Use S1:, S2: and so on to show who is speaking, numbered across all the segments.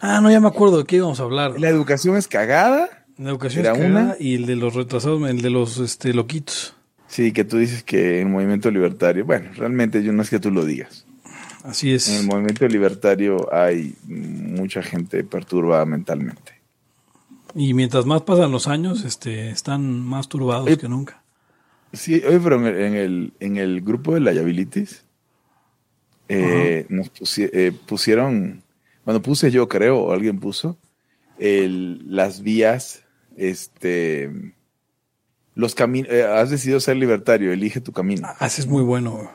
S1: Ah, no, ya me acuerdo de qué íbamos a hablar.
S2: La educación es cagada.
S1: La educación
S2: Era
S1: es cagada
S2: una.
S1: y el de los retrasados, el de los este, loquitos.
S2: Sí, que tú dices que el movimiento libertario, bueno, realmente yo no es que tú lo digas.
S1: Así
S2: En el
S1: es.
S2: movimiento libertario hay mucha gente perturbada mentalmente.
S1: Y mientras más pasan los años, este, están más turbados
S2: Eh,
S1: que nunca.
S2: Sí, oye, pero en el, en el, en el grupo de liabilities eh, nos pusi- eh, pusieron, bueno, puse yo creo, o alguien puso, el- las vías, este, los caminos, has decidido ser libertario, elige tu camino.
S1: Ah, ese es muy bueno.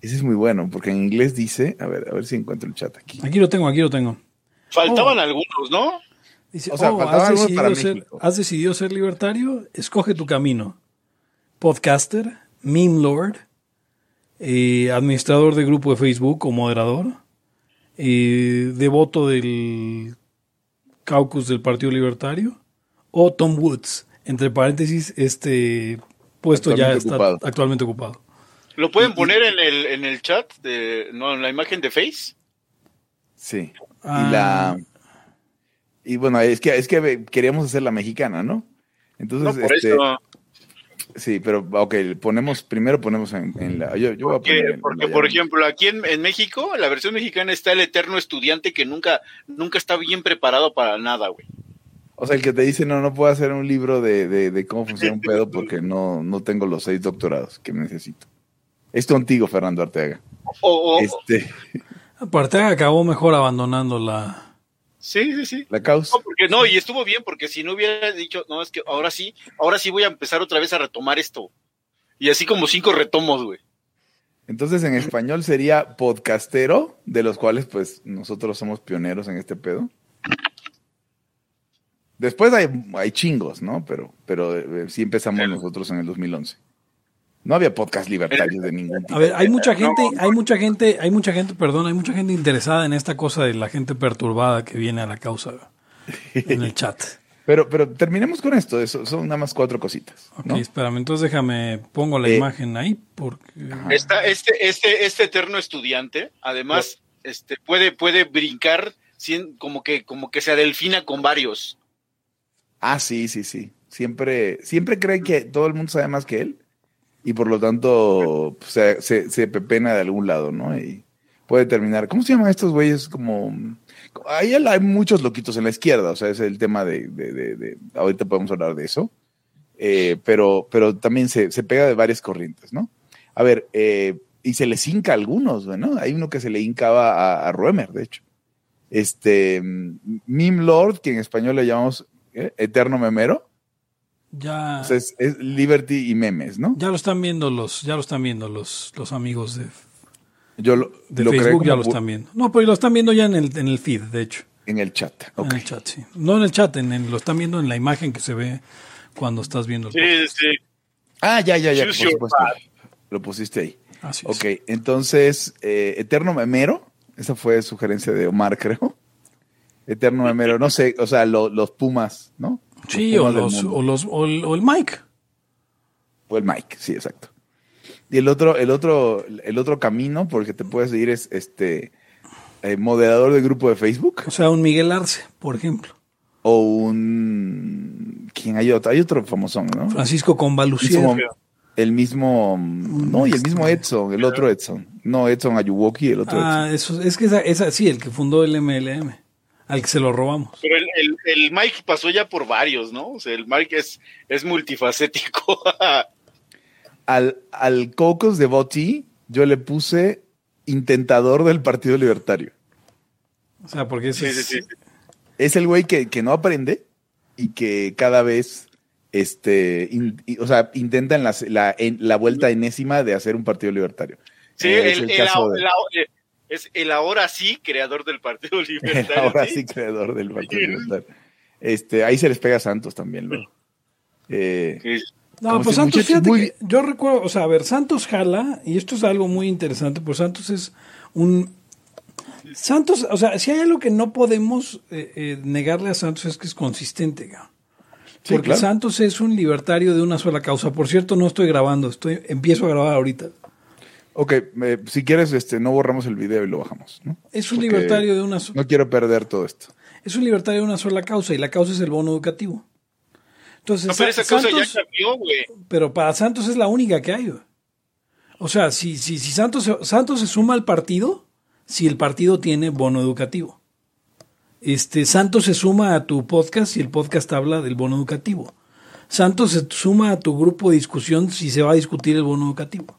S2: Ese es muy bueno, porque en inglés dice, a ver, a ver si encuentro el chat aquí.
S1: Aquí lo tengo, aquí lo tengo.
S3: Faltaban algunos, ¿no?
S1: Dice,
S2: O sea,
S1: oh,
S2: faltaban
S1: has,
S2: algunos
S1: decidido
S2: para
S1: ser, has decidido ser libertario, escoge tu camino. Podcaster, meme lord, eh, administrador de grupo de Facebook o moderador, eh, devoto del caucus del Partido Libertario, o Tom Woods, entre paréntesis, este puesto ya está
S2: ocupado.
S1: actualmente ocupado.
S3: ¿Lo pueden poner en el, en el chat? De, no, en la imagen de Face.
S2: Sí.
S1: Ah.
S2: Y la. Y bueno, es que, es que queríamos hacer la mexicana, ¿no? Entonces,
S3: No, por
S2: este,
S3: eso.
S2: Sí, pero ok, ponemos, primero ponemos en, en la. Yo, yo voy a poner
S3: Porque,
S2: en
S3: porque,
S2: la
S3: por ejemplo, aquí en, en México, la versión mexicana está el eterno estudiante que nunca, nunca está bien preparado para nada, güey.
S2: O sea, el que te dice, no, no puedo hacer un libro de, de, de cómo funciona un pedo porque no, no tengo los seis doctorados que necesito. Es tu antiguo Fernando Arteaga.
S3: O, o-
S2: Este,
S1: Aparte acabó mejor abandonando la...
S3: sí, sí, sí.
S2: la causa.
S3: No, porque no, y estuvo bien, porque si no hubiera dicho, no, es que ahora sí, ahora sí voy a empezar otra vez a retomar esto. Y así como cinco retomos, güey.
S2: Entonces, en español sería podcastero, de los cuales, pues, nosotros somos pioneros en este pedo. Después hay, hay chingos, ¿no? Pero, pero eh, sí empezamos
S3: Claro.
S2: nosotros en el 2011. No había podcast libertarios de ningún tipo.
S1: A ver, hay mucha
S3: No,
S1: gente,
S3: no.
S1: hay mucha gente, hay mucha gente, perdón, hay mucha gente interesada en esta cosa de la gente perturbada que viene a la causa en el chat.
S2: Pero, pero terminemos con esto. Eso, son nada más cuatro cositas.
S1: Ok,
S2: ¿no?
S1: espérame, entonces déjame, pongo la
S2: Eh,
S1: imagen ahí porque...
S3: Está este, este, este eterno estudiante, además, este, puede, puede brincar como que, como que se adelfina con varios.
S2: Ah, sí, sí, sí. Siempre, siempre cree que todo el mundo sabe más que él y por lo tanto pues, se, se, se pepena de algún lado, ¿no? Y puede terminar. ¿Cómo se llaman estos güeyes? Como. Ahí hay muchos loquitos en la izquierda, o sea, es el tema de. ahorita podemos hablar de eso. Eh, pero, pero también se, se pega de varias corrientes, ¿no? A ver, eh, y se les hinca a algunos, ¿no? Hay uno que se le hincaba a, a Ruemer, de hecho. Este, mm, Meme Lord, que en español le llamamos ¿eh? Eterno Memero.
S1: Ya,
S2: O sea, es, es Liberty y memes, ¿no?
S1: ya lo están viendo los, ya lo están viendo los, los amigos de,
S2: Yo lo,
S1: de
S2: lo
S1: Facebook, ya lo están viendo. No, pero lo están viendo ya en el, en el feed, de hecho.
S2: en el chat. Ok.
S1: En el chat, sí. No en el chat, en el- lo están viendo en la imagen que se ve cuando estás viendo el podcast.
S3: sí.
S2: Ah, ya, ya, ya, por supuesto. Lo pusiste ahí.
S1: Así es.
S2: Ok, entonces, eh, Eterno Memero, esa fue sugerencia de Omar, creo. Eterno Memero, no sé, o sea, lo- los Pumas, ¿no?
S1: Sí, o,
S2: del
S1: los, o, los, o, el, o el Mike.
S2: O el Mike, sí, exacto. Y el otro, el otro, el otro camino por el que te puedes ir es este eh, moderador de grupo de Facebook
S1: O sea, un Miguel Arce, por ejemplo.
S2: o un quién hay otro, hay otro famosón, ¿no?
S1: Francisco Convalucier.
S2: El mismo, no, y el mismo Edson, el otro Edson. No, Edson Ayuwoki, el otro
S1: Ah, eso, es que esa, esa, sí, el que fundó el MLM, al que se lo robamos.
S3: Pero el, el, el Mike pasó ya por varios, ¿no? O sea, el Mike es, es multifacético.
S2: Al, al Cocos de Boti, yo le puse intentador del Partido Libertario.
S1: O sea, porque ese
S3: sí, sí,
S1: es-
S3: sí.
S2: Es el güey que, que no aprende y que cada vez, este, in- y- o sea, intenta en la, la, en la vuelta enésima de hacer un Partido Libertario.
S3: Sí,
S2: Eh,
S3: el,
S2: el de-
S3: eh, es el ahora sí creador del Partido Libertario.
S2: ahora
S3: ¿sí?
S2: creador del Partido Libertario. Este, ahí se les pega a Santos también luego. Eh,
S3: Sí.
S1: No, pues
S2: si
S1: Santos, fíjate
S2: muy-
S1: que yo recuerdo, o sea, a ver, Santos jala, y esto es algo muy interesante, pues Santos es un... Santos, o sea, si hay algo que no podemos eh, eh, negarle a Santos es que es consistente.
S2: Sí,
S1: Porque
S2: claro.
S1: Santos es un libertario de una sola causa. Por cierto, no estoy grabando, estoy empiezo a grabar ahorita.
S2: Ok, eh, si quieres, este, no borramos el video y lo bajamos. ¿no?
S1: Es un
S2: Porque
S1: libertario de una sola...
S2: No quiero perder todo esto.
S1: es un libertario de una sola causa y la causa es el bono educativo. Entonces,
S3: No, pero
S1: Sa-
S3: esa cosa
S1: Santos-
S3: ya cambió, güey.
S1: pero para Santos es la única que hay. güey. O sea, si, si, si Santos, se- Santos se suma al partido, si el partido tiene bono educativo. Este, Santos se suma a tu podcast si el podcast habla del bono educativo. Santos se suma a tu grupo de discusión si se va a discutir el bono educativo.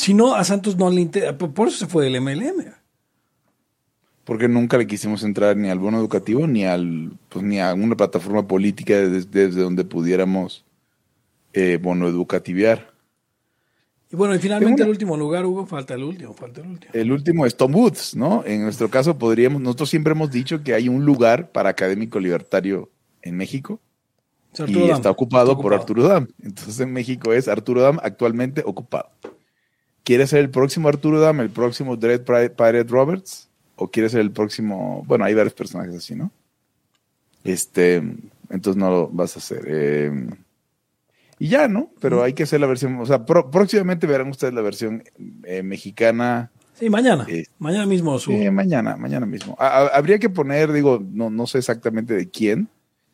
S1: Si no, a Santos no le interesa. Por eso se fue del MLM.
S2: Porque nunca le quisimos entrar ni al bono educativo ni al pues, ni a una plataforma política desde, desde donde pudiéramos eh, bono educativiar.
S1: Y bueno, y finalmente el último lugar, Hugo, falta el último, falta el último.
S2: El último es Tom Woods, ¿no? En nuestro caso podríamos, nosotros siempre hemos dicho que hay un lugar para académico libertario en México
S1: Es
S2: y
S1: Dam.
S2: está ocupado
S1: Está
S2: por Arturo Dam. Entonces en México es Arturo Dam actualmente ocupado. ¿Quiere ser el próximo Arturo Dam, el próximo Dread Pirate Roberts? ¿O quiere ser el próximo? Bueno, hay varios personajes así, ¿no? Este, entonces no lo vas a hacer. eh, y ya, ¿no? Pero hay que hacer la versión, o sea, pro- próximamente verán ustedes la versión eh, mexicana.
S1: Sí, mañana.
S2: Eh,
S1: mañana mismo subo.
S2: Sí, mañana, mañana mismo. A- a- habría que poner, digo, no, no sé exactamente de quién,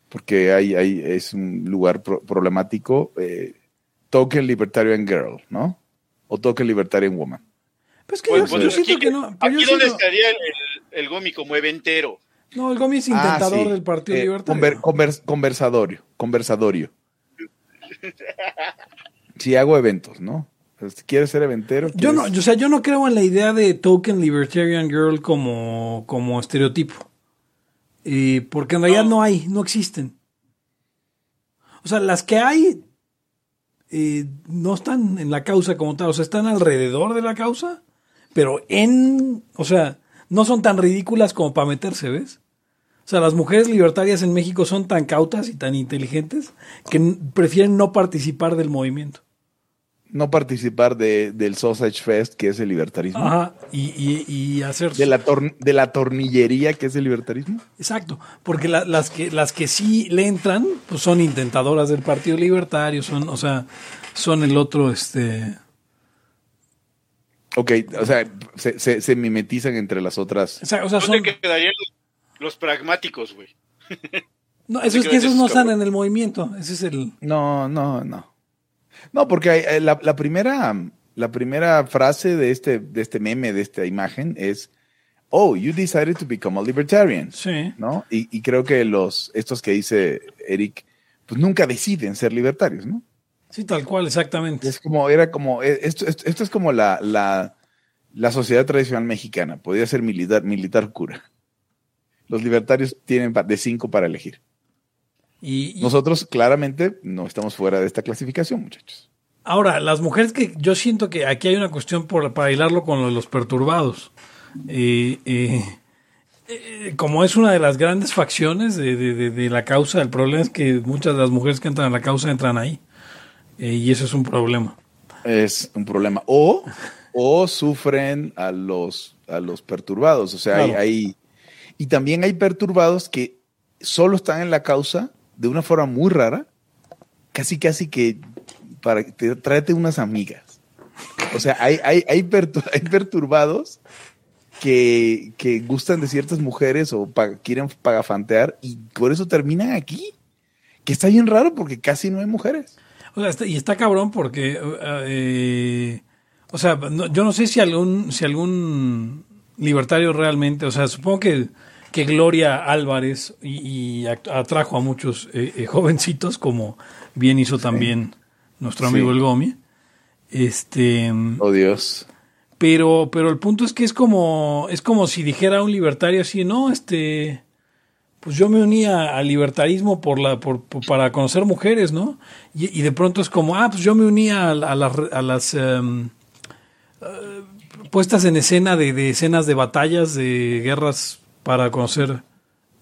S2: porque hay, hay, es un lugar pro- problemático. eh, Token Libertarian Girl, ¿no? O Token Libertarian Woman.
S1: Pues que
S3: Pues,
S1: yo,
S3: pues,
S1: yo siento
S3: aquí,
S1: que no. yo
S3: aquí donde
S1: siento-
S3: estaría el, el, el Gomi como eventero.
S1: No, el Gomi es
S2: Ah,
S1: intentador
S2: sí.
S1: del Partido
S2: Eh,
S1: Libertario.
S2: conver- convers- conversadorio, conversadorio. Sí, hago eventos, ¿no? Pues, ¿Quieres ser eventero?
S1: Yo no,
S2: ¿Quieres-
S1: yo- o sea, yo no creo en la idea de Token Libertarian Girl como, como estereotipo. Eh, porque en realidad no. hay, no existen. O sea, las que hay eh, no están en la causa como tal, o sea, están alrededor de la causa, pero en, o sea, no son tan ridículas como para meterse, ¿ves? O sea, las mujeres libertarias en México son tan cautas y tan inteligentes que prefieren no participar del movimiento.
S2: No participar de, del Sausage Fest, que es el libertarismo.
S1: Ajá, y, y, y hacer...
S2: De la, tor- de la tornillería, que es el libertarismo.
S1: Exacto, porque la- las, que, las que sí le entran, pues son intentadoras del Partido Libertario, son, o sea, son el otro, este...
S2: Ok, o sea, se, se, se mimetizan entre las otras.
S1: O sea, o sea, son...
S3: ¿Dónde quedarían los, los pragmáticos, güey?
S1: No, eso es que esos no están en el movimiento, ese es el...
S2: No, no, no. No, porque hay- hay- la, la primera, la primera frase de este, de este meme, de esta imagen, es Oh, you decided to become a libertarian.
S1: Sí.
S2: ¿No? Y, y creo que los, estos que dice Eric, pues nunca deciden ser libertarios, ¿no?
S1: Sí, tal cual, exactamente.
S2: Es como, era como, eh, esto, esto, esto es como la, la, la sociedad tradicional mexicana. Podría ser militar, militar cura. Los libertarios tienen de cinco para elegir.
S1: Y, y
S2: Nosotros claramente no estamos fuera de esta clasificación, muchachos.
S1: ahora, las mujeres que yo siento que aquí hay una cuestión por, para hilarlo con lo de los perturbados. Eh, eh, eh, como es una de las grandes facciones de, de- de- de la causa, el problema es que muchas de las mujeres que entran a la causa entran ahí. Eh, y eso es un problema.
S2: Es un problema. O, o sufren a los, a los perturbados. O sea, hay,
S1: Claro.
S2: hay- y también hay perturbados que solo están en la causa de una forma muy rara, casi casi que para te, tráete unas amigas. O sea, hay, hay, hay, pertu- hay perturbados que, que gustan de ciertas mujeres o quieren pagafantear y por eso terminan aquí. Que está bien raro porque casi no hay mujeres.
S1: O sea, y está cabrón porque, eh, o sea, yo no sé si algún, si algún libertario realmente, o sea, supongo que, que Gloria Álvarez y, atrajo a muchos eh, eh, jovencitos, como bien hizo también nuestro amigo
S2: Sí.
S1: el Gomi. Este,
S2: Oh Dios.
S1: pero, pero el punto es que es como, es como si dijera un libertario así, no, este, pues yo me unía al libertarismo por la, por, por- para conocer mujeres, ¿no? Y, y de pronto es como, ah, pues yo me unía a, a las, a las em, eh, puestas en escena de, de escenas de batallas, de guerras para conocer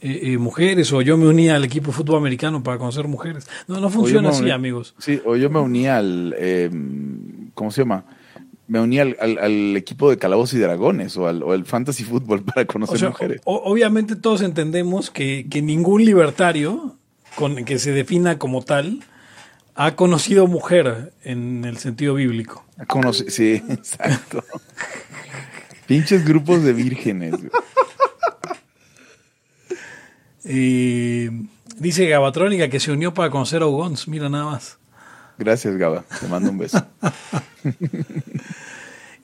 S1: eh, eh, mujeres, o yo me unía al equipo de fútbol americano para conocer mujeres. No, no funciona así,
S2: uní-
S1: amigos.
S2: Sí, o yo me uní al, eh, ¿cómo se llama? Me uní al, al- al equipo de Calabozos y Dragones o al, o al Fantasy Fútbol para conocer
S1: O sea,
S2: mujeres.
S1: o- obviamente todos entendemos que, que ningún libertario con, que se defina como tal ha conocido mujer en el sentido bíblico.
S2: Conoce- sí, exacto. Pinches grupos de vírgenes.
S1: Dice Gabatrónica que se unió para conocer a Ugons. Mira nada más.
S2: Gracias, Gaba. Te mando un beso.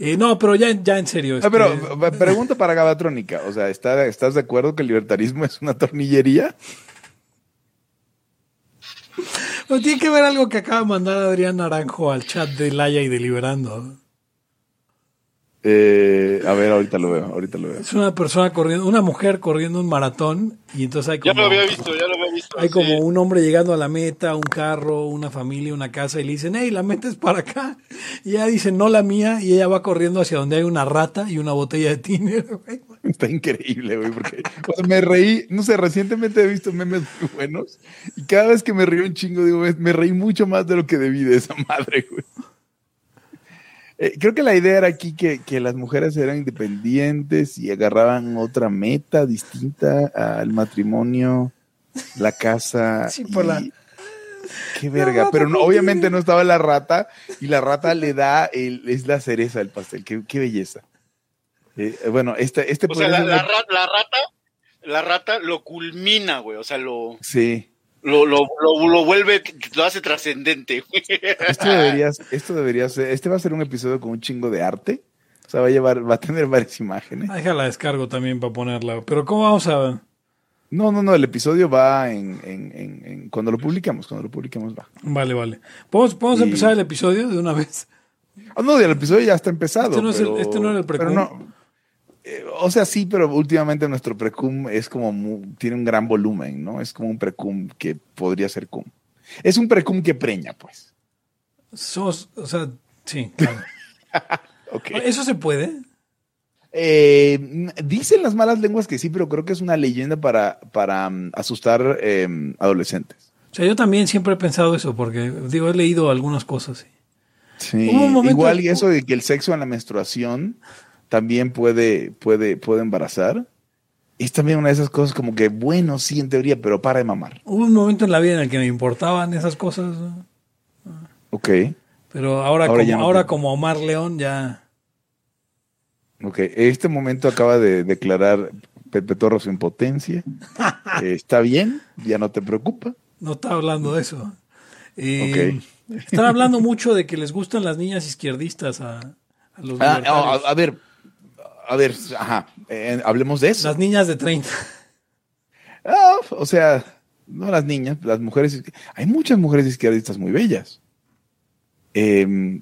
S1: Eh, no, pero ya, ya en serio.
S2: Ah, pero
S1: este,
S2: p- pregunta para Gabatrónica. O sea, ¿está- ¿estás de acuerdo que el libertarismo es una tornillería?
S1: pues tiene que ver algo que acaba de mandar Adrián Naranjo al chat de Laya y Deliberando.
S2: Eh, a ver, ahorita lo veo, ahorita lo veo.
S1: Es una persona corriendo, una mujer corriendo un maratón y entonces hay
S3: Ya
S1: como,
S3: lo había visto, ya lo había visto.
S1: hay
S3: sí.
S1: como un hombre llegando a la meta, un carro, una familia, una casa y le dicen, hey, la meta es para acá. Y ella dice, no la mía, y ella va corriendo hacia donde hay una rata y una botella de tiner. güey.
S2: Está increíble, güey, porque o sea, me reí, no sé, recientemente he visto memes muy buenos y cada vez que me río un chingo, digo, me reí mucho más de lo que debí de esa madre, güey. Eh, creo que la idea era aquí que, que las mujeres eran independientes y agarraban otra meta distinta al matrimonio, la casa.
S1: Sí, por
S2: y-
S1: la-
S2: Qué verga, pero no- obviamente no estaba la rata y la rata le da, el, es la cereza del pastel. Qué, qué belleza. Eh, bueno, este, este
S3: O sea, la rata, la rata lo culmina, güey. O sea, lo,
S2: Sí.
S3: Lo, lo, lo, lo vuelve, lo hace trascendente, güey.
S2: Esto debería, esto debería ser, este va a ser un episodio con un chingo de arte. O sea, va a llevar, va a tener varias imágenes.
S1: Ah, Déjala descargo también para ponerla. Pero ¿cómo vamos a...?
S2: No, no, no, el episodio va en, en, en, en- cuando lo publicamos, cuando lo publiquemos va.
S1: Vale, vale. ¿Podemos, podemos
S2: Y-
S1: empezar el episodio de una vez?
S2: Ah, no, el episodio ya está empezado.
S1: Este no es el-
S2: pero-
S1: este no era el
S2: pero. Eh, o sea, sí, pero últimamente nuestro precum es como, mu- tiene un gran volumen, ¿no? Es como un precum que podría ser cum. Es un precum que preña, pues.
S1: Somos, o sea, sí, claro. ¿Eso se puede?
S2: Eh, dicen las malas lenguas que sí, pero creo que es una leyenda para, para mm, asustar eh, adolescentes.
S1: O sea, yo también siempre he pensado eso, porque, digo, he leído algunas cosas. sí. Momento-
S2: igual y eso de que el sexo en la menstruación también puede, puede, puede embarazar. Es también una de esas cosas como que, bueno, sí, en teoría, pero para de mamar.
S1: Hubo un momento en la vida en el que me importaban esas cosas.
S2: Ok,
S1: pero ahora, como,
S2: no
S1: ahora
S2: te-
S1: como Omar León ya...
S2: ok. Este momento acaba de declarar Pepe Torro su impotencia. Eh, Está bien, ya no te preocupa.
S1: No está hablando de eso. Eh, Están hablando mucho de que les gustan las niñas izquierdistas a, a los
S2: Ah, a, a ver, a ver, ajá, eh, hablemos de eso.
S1: Las niñas de 30.
S2: Ah, o sea, no las niñas, las mujeres. Hay muchas mujeres izquierdistas muy bellas. Eh,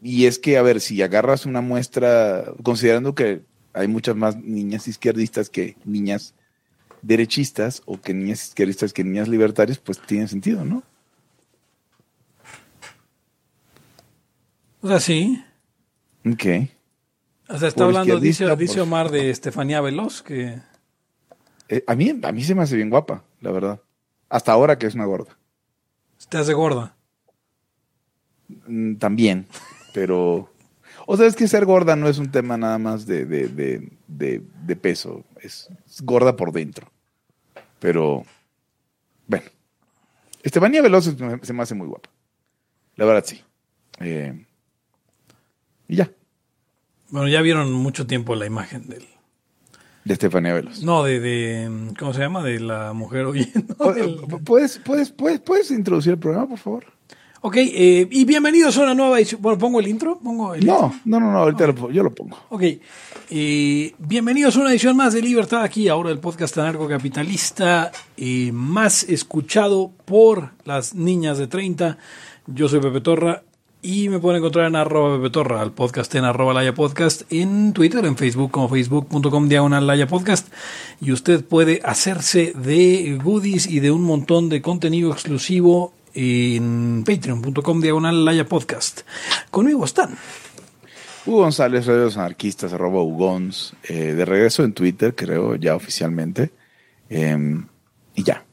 S2: y es que, a ver, si agarras una muestra, considerando que hay muchas más niñas izquierdistas que niñas derechistas o que niñas izquierdistas que niñas libertarias, pues tiene sentido, ¿no?
S1: O sea, sí.
S2: Ok.
S1: O sea, está hablando, dice, dice Omar de Estefanía Veloz, que...
S2: Eh, a, mí, a mí se me hace bien guapa, la verdad. Hasta ahora que es una gorda.
S1: Te hace gorda.
S2: Mm, También, pero... O sea, es que ser gorda no es un tema nada más de, de, de, de- de peso, es, es gorda por dentro. Pero, bueno. Estefanía Veloz se me, se me hace muy guapa. La verdad, sí. Eh, y ya,
S1: Bueno, ya vieron mucho tiempo la imagen del...
S2: de Estefanía Veloz.
S1: No, de, de... ¿Cómo se llama? De la mujer oyendo.
S2: ¿Puedes, puedes, puedes, ¿Puedes introducir el programa, por favor?
S1: Ok, eh, y bienvenidos a una nueva edición. Bueno, ¿pongo el intro? ¿Pongo el intro?
S2: No, no, no, no ahorita lo po- yo lo pongo.
S1: Ok, eh, bienvenidos a una edición más de Libertad aquí, ahora el podcast anarcocapitalista eh, más escuchado por las niñas de 30. Yo soy Pepe Torra y me pueden encontrar en arroba Pepe Torra, al podcast en arroba Laya Podcast, en Twitter, en Facebook como facebook.com diagonal Laya Podcast y usted puede hacerse de goodies y de un montón de contenido exclusivo en patreon.com diagonal Laya Podcast. Conmigo están.
S2: Hugo González, Radio de los Anarquistas, arroba Ugons, eh, de regreso en Twitter, creo, ya oficialmente. Eh, y ya.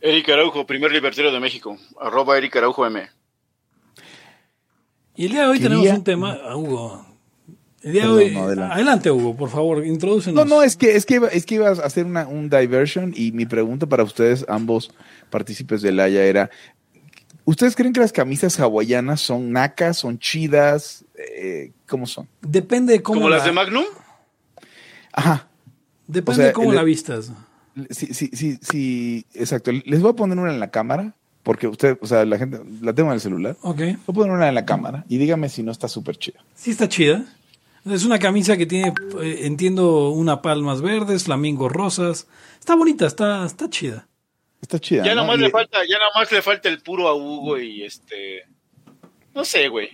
S3: Eric Araujo, primer libertario de México. Arroba Eric Araujo M.
S1: Y el día de hoy
S2: Quería-
S1: tenemos un tema, ah, Hugo. El día de hoy,
S2: no, adelante.
S1: adelante. Hugo, por favor, introdúcenos.
S2: No, no, es que, es que, iba, es que ibas a hacer una, un diversion y mi pregunta para ustedes, ambos partícipes del Haya, era, ¿ustedes creen que las camisas hawaianas son nacas, son chidas? Eh, ¿Cómo son?
S1: Depende de cómo
S3: ¿Como las
S1: la-
S3: de Magnum?
S2: Ajá.
S1: Depende
S2: O sea,
S1: de cómo
S2: el-
S1: la vistas.
S2: Sí, sí, sí, sí, exacto. Les voy a poner una en la cámara, porque usted, o sea, la gente, la tengo en el celular.
S1: Ok.
S2: Voy a poner una en la cámara y dígame si no está súper chida.
S1: Sí está chida. Es una camisa que tiene, eh, entiendo, una palmas verdes, flamingos rosas. Está bonita, está, está chida.
S2: Está chida.
S3: Ya
S2: ¿no?
S3: nomás
S2: Y-
S3: le falta, ya nomás le falta el puro a Hugo y este. No sé, güey.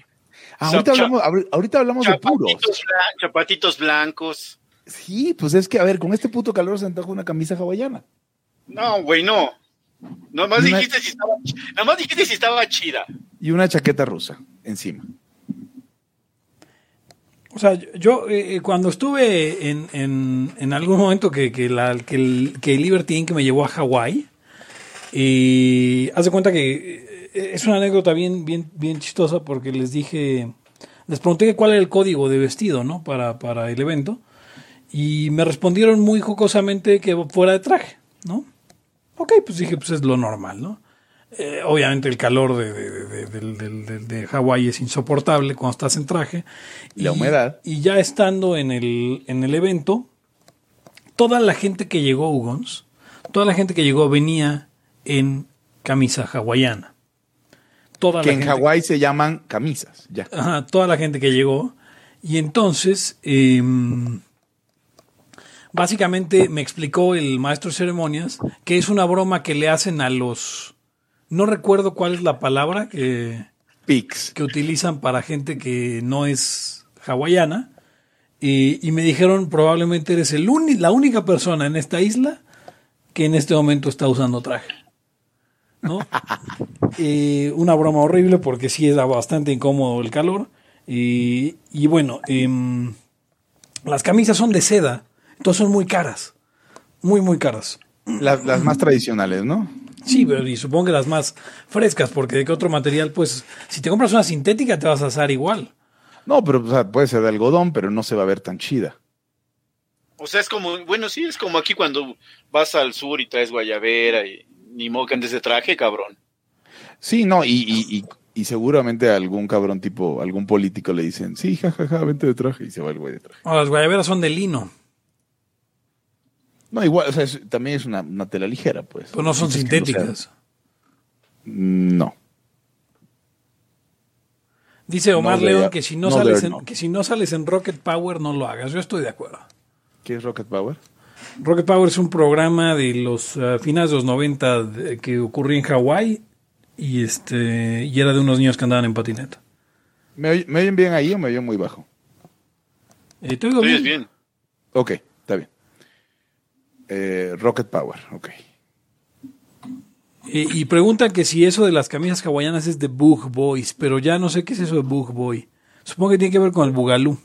S2: Ah, ahorita hablamos, ahor- ahorita hablamos de puros.
S3: Blan- chapatitos blancos.
S2: Sí, pues es que, a ver, con este puto calor se antoja una camisa hawaiana.
S3: No, güey, no. Nomás
S2: Una-
S3: dijiste si estaba, ch- nomás dijiste si estaba chida.
S2: Y una chaqueta rusa encima.
S1: O sea, yo eh, cuando estuve en, en, en algún momento que, que, la, que, el, que el Liberty Inc. me llevó a Hawái, y haz de cuenta que eh, es una anécdota bien, bien, bien chistosa porque les dije, les pregunté cuál era el código de vestido, ¿no? Para, para el evento, y me respondieron muy jocosamente que fuera de traje, ¿no? Ok, pues dije, pues es lo normal, ¿no? Eh, obviamente el calor de, de, de, de Hawái es insoportable cuando estás en traje.
S2: Y la humedad.
S1: Y ya estando en el, en el evento, toda la gente que llegó, Ugons, toda la gente que llegó venía en camisa hawaiana. Toda
S2: Que
S1: la
S2: en
S1: gente-
S2: Hawái se llaman camisas, ya.
S1: Ajá, toda la gente que llegó. Y entonces, em, básicamente me explicó el maestro de ceremonias que es una broma que le hacen a los... No recuerdo cuál es la palabra que,
S2: Pix.
S1: que utilizan para gente que no es hawaiana. Y, y me dijeron, probablemente eres el uni- la única persona en esta isla que en este momento está usando traje. ¿No? Eh, una broma horrible porque sí era bastante incómodo el calor. Y, y bueno, em, las camisas son de seda, entonces son muy caras. Muy, muy caras.
S2: Las, las más tradicionales, ¿no?
S1: Sí, pero y supongo que las más frescas, porque de qué otro material, pues, si te compras una sintética te vas a asar igual.
S2: No, pero o sea, puede ser de algodón, pero no se va a ver tan chida.
S3: O sea, es como, bueno, sí, es como aquí cuando vas al sur y traes guayabera y ni modo que andes de traje, cabrón.
S2: Sí, no, y, y, y, y seguramente a algún cabrón tipo, algún político le dicen, sí, jajaja, vente de traje, y se va el güey de traje.
S1: Ahora, las guayaberas son de lino,
S2: No, igual, o sea, es- también es una, una tela ligera, pues.
S1: pero no son
S2: Es que no
S1: sintéticas. Dice Omar
S2: No,
S1: León que si no,
S2: no,
S1: sales en,
S2: no.
S1: que si no sales en Rocket Power no lo hagas. Yo estoy de acuerdo.
S2: ¿Qué es Rocket Power?
S1: Rocket Power es un programa de los eh, finales de los 90 de- que ocurrió en Hawái y este y era de unos niños que andaban en patineta.
S2: ¿Me, oy- me oyen bien ahí o me oyen muy bajo?
S1: Eh, ¿te oigo bien?
S3: bien.
S2: Ok, está bien. Eh, Rocket Power, ok.
S1: Eh, y preguntan que si eso de las camisas hawaianas es de Bug Boys, pero ya no sé qué es eso de Bug Boy. Supongo que tiene que ver con el Bugalú.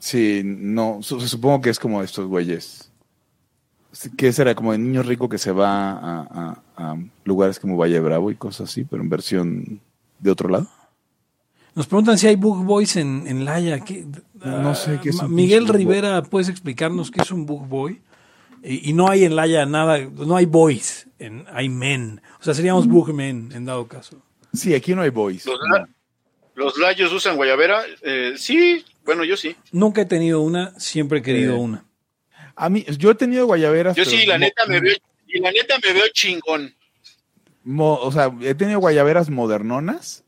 S2: Sí, no, su- supongo que es como estos güeyes. ¿Qué será? Como el niño rico que se va a, a- a lugares como Valle Bravo y cosas así, pero en versión de otro lado.
S1: Nos preguntan si hay Bug Boys en, en Laia. ¿Qué?
S2: No sé qué es un
S1: Miguel. Rivera, ¿puedes explicarnos qué es un Bug Boy? Y, y no hay en Laia nada, no hay boys, en, hay men. O sea, seríamos Bug Men en dado caso.
S2: Sí, aquí no hay boys.
S3: Los, la- los layos usan guayabera. Eh, sí, bueno, yo sí.
S1: Nunca he tenido una, siempre he querido
S2: Eh,
S1: una.
S2: A mí, yo he tenido guayaberas.
S3: Yo sí, la neta me veo, y la neta me veo chingón.
S2: mo- o sea, he tenido guayaberas modernonas.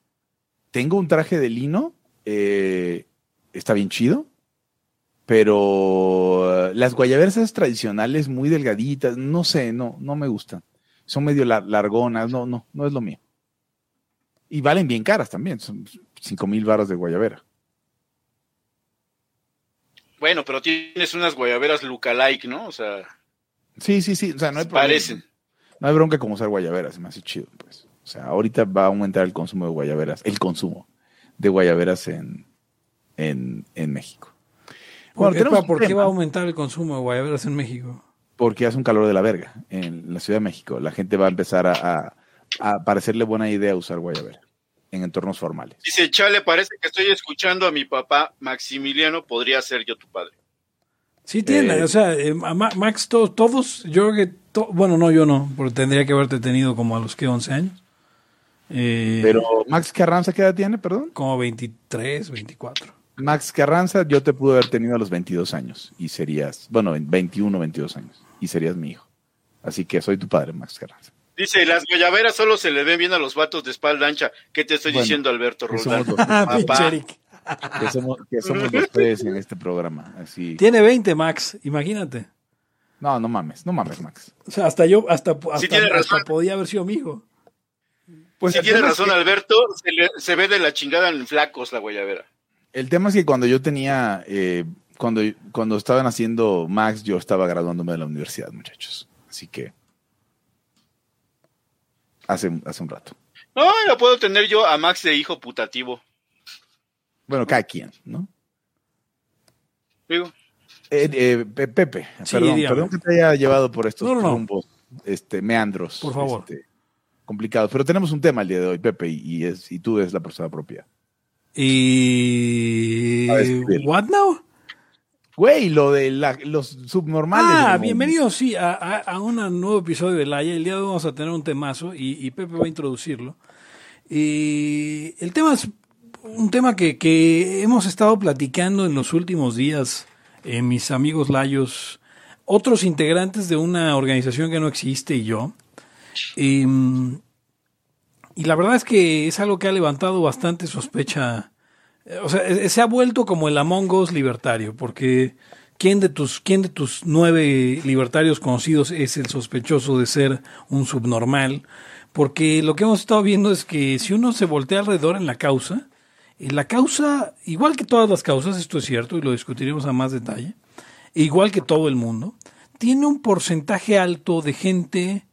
S2: Tengo un traje de lino. eh, está bien chido. Pero eh, las guayaberas esas tradicionales, muy delgaditas, no sé, no, no me gustan. Son medio lar- largonas, no, no, no es lo mío. Y valen bien caras también, son cinco mil barras de guayabera.
S3: Bueno, pero tienes unas guayaberas lookalike, ¿no? O sea,
S2: Sí, sí, sí, o sea, no hay problema.
S3: parecen.
S2: No hay bronca como usar guayaberas, me hace chido, pues. O sea, ahorita va a aumentar el consumo de guayaberas, el consumo de guayaberas en, en, en México.
S1: ¿Por, qué,
S2: tenemos
S1: por va a aumentar el consumo de guayaberas en México?
S2: Porque hace un calor de la verga en la Ciudad de México. La gente va a empezar a, a, a parecerle buena idea usar guayabera en entornos formales.
S3: Dice, chale, parece que estoy escuchando a mi papá Maximiliano, podría ser yo tu padre.
S1: Sí tiene,
S2: Eh,
S1: o sea, eh, Ma- Max, to- todos, yo creo que, to- bueno, no, yo no, porque tendría que haberte tenido como a los que 11 años. Eh,
S2: Pero, Max Carranza, ¿qué edad tiene, perdón?
S1: Como 23, 24.
S2: Max Carranza, yo te pude haber tenido a los 22 años y serías, bueno, 21, 22 años y serías mi hijo. Así que soy tu padre, Max Carranza.
S3: Dice, las guayaberas solo se le ven bien a los vatos de espalda ancha. ¿Qué te estoy
S2: Bueno,
S3: diciendo, Alberto Roldán?
S1: Ah.
S2: Que somos, que somos los tres en este programa. Así.
S1: Tiene 20, Max, imagínate.
S2: No, no mames, no mames, Max.
S1: O sea, hasta yo, hasta, hasta, podía haber sido mi hijo.
S2: Pues
S3: si
S2: el
S3: tiene razón,
S2: que-
S3: Alberto, se, le- se ve de la chingada en flacos la guayabera.
S2: El tema es que cuando yo tenía, eh, cuando, cuando estaban haciendo Max, yo estaba graduándome de la universidad, muchachos. Así que hace, un- hace un rato.
S3: No, lo puedo tener yo a Max de hijo putativo.
S2: Bueno, cada quien, ¿no?
S3: Digo,
S2: Eh, eh, Pe- Pepe,
S1: Sí,
S2: perdón, perdón que te haya llevado por estos
S1: No, no, no.
S2: rumbos, este, meandros.
S1: Por favor.
S2: este, complicados. Pero tenemos un tema el día de hoy, Pepe, y, y es, y tú eres la persona propia.
S1: Y...
S2: A describirlo.
S1: ¿What now?
S2: Güey, lo de la- los subnormales.
S1: Ah,
S2: del
S1: bienvenido, sí, a, a, a un nuevo episodio de Laia. El día de hoy vamos a tener un temazo y, y Pepe va a introducirlo. Y el tema es un tema que, que hemos estado platicando en los últimos días, eh, mis amigos layos, otros integrantes de una organización que no existe y yo. Y, mm, y la verdad es que es algo que ha levantado bastante sospecha. Eh, O sea, eh, se ha vuelto como el Among Us libertario, porque ¿quién de tus, quién de tus nueve libertarios conocidos es el sospechoso de ser un subnormal? Porque lo que hemos estado viendo es que si uno se voltea alrededor en la causa, y la causa, igual que todas las causas, esto es cierto y lo discutiremos a más detalle, igual que todo el mundo, tiene un porcentaje alto de gente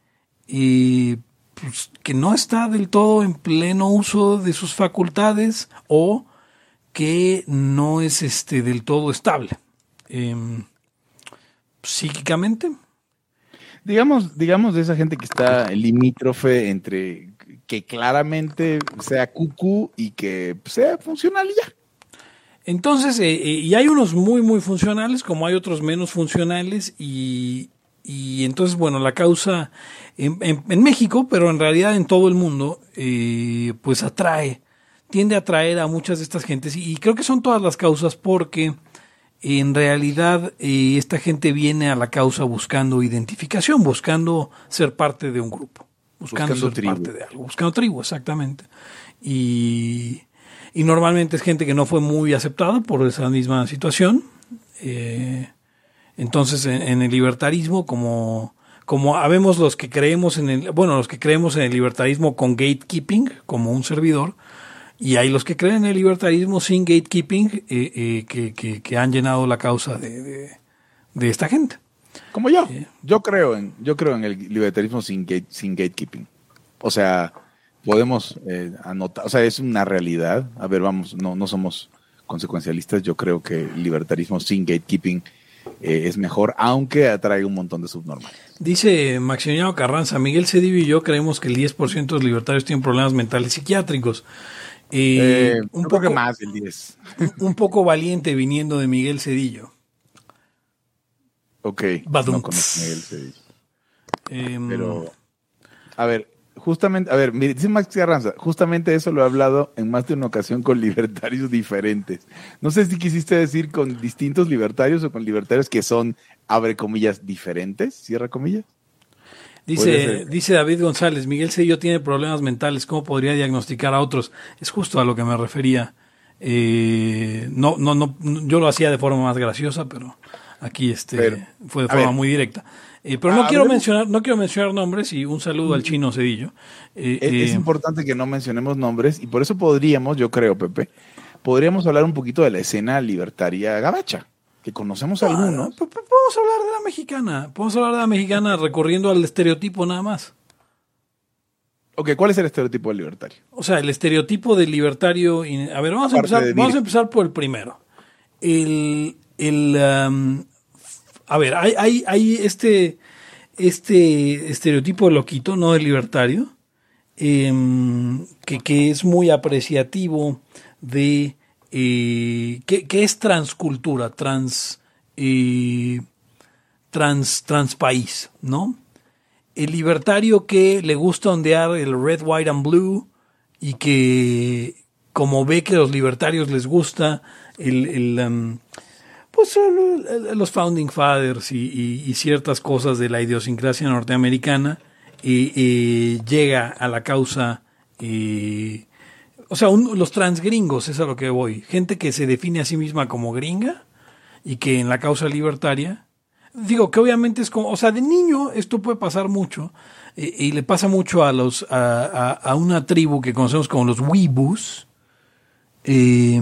S1: eh, pues, que no está del todo en pleno uso de sus facultades o que no es este del todo estable em, psíquicamente.
S2: Digamos, digamos de esa gente que está limítrofe entre que claramente sea cucú y que sea funcional y ya.
S1: Entonces, eh, eh, y hay unos muy, muy funcionales, como hay otros menos funcionales, y, y entonces, bueno, la causa en, en- en México, pero en realidad en todo el mundo, eh, pues atrae, tiende a atraer a muchas de estas gentes, y, y creo que son todas las causas porque en realidad eh, esta gente viene a la causa buscando identificación, buscando ser parte de un grupo, buscando,
S2: Buscando
S1: ser
S2: tribu.
S1: parte de algo, buscando tribu, exactamente. Y, y normalmente es gente que no fue muy aceptada por esa misma situación. Eh, entonces, en, en el libertarismo, como, como habemos los que creemos en el, bueno, los que creemos en el libertarismo con gatekeeping, como un servidor, y hay los que creen en el libertarismo sin gatekeeping, eh, eh, que, que, que han llenado la causa de, de, de esta gente.
S2: Como yo.
S1: Sí.
S2: Yo creo en, yo creo en el libertarismo sin gate, sin gatekeeping. O sea, podemos eh, anotar, o sea, es una realidad. A ver, vamos, no, no somos consecuencialistas. Yo creo que el libertarismo sin gatekeeping eh, es mejor, aunque atrae un montón de subnormales.
S1: Dice Maximiliano Carranza, Miguel Cedillo y yo creemos que el 10% de los libertarios tienen problemas mentales psiquiátricos. Eh,
S2: Eh,
S1: un, poco,
S2: más del 10.
S1: un poco valiente viniendo de Miguel Cedillo.
S2: Ok.
S1: Badum.
S2: No conozco a Miguel Cedillo.
S1: Em,
S2: Pero, a ver, justamente, a ver, mire, dice Max Carranza, justamente eso lo he hablado en más de una ocasión con libertarios diferentes. No sé si quisiste decir con distintos libertarios o con libertarios que son, abre comillas, diferentes, cierra comillas.
S1: Dice, dice David González, Miguel Cedillo tiene problemas mentales, ¿cómo podría diagnosticar a otros? Es justo a lo que me refería. Eh, no, no, no, yo lo hacía de forma más graciosa, pero aquí este
S2: Pero,
S1: fue de forma
S2: ver.
S1: muy directa. Eh, pero no
S2: Ah,
S1: quiero
S2: hablemos-
S1: mencionar, no quiero mencionar nombres y un saludo al chino Cedillo. Eh,
S2: Es, es
S1: eh,
S2: importante que no mencionemos nombres y por eso podríamos, yo creo, Pepe, podríamos hablar un poquito de la escena libertaria gabacha, que conocemos
S1: ah,
S2: algunos.
S1: podemos hablar de la mexicana, podemos hablar de la mexicana recurriendo al estereotipo nada más.
S2: Ok, ¿cuál es el estereotipo del libertario?
S1: O sea, el estereotipo del libertario. A ver, vamos a, empezar, vamos a empezar por el primero. El. el um, a ver, hay, hay, hay este, este estereotipo loquito, no del libertario, em, que, que es muy apreciativo de. eh, que, es transcultura, trans. eh, trans, transpaís, ¿no? el libertario que le gusta ondear el red, white and blue y que como ve que los libertarios les gusta el, um, pues el- el- los founding fathers y, ciertas cosas de la idiosincrasia norteamericana y, llega a la causa y o sea, un- los transgringos, es a lo que voy. Gente que se define a sí misma como gringa y que en la causa libertaria, digo que obviamente es como, o sea, de niño esto puede pasar mucho eh, y le pasa mucho a los a- a una tribu que conocemos como los Weebus, eh,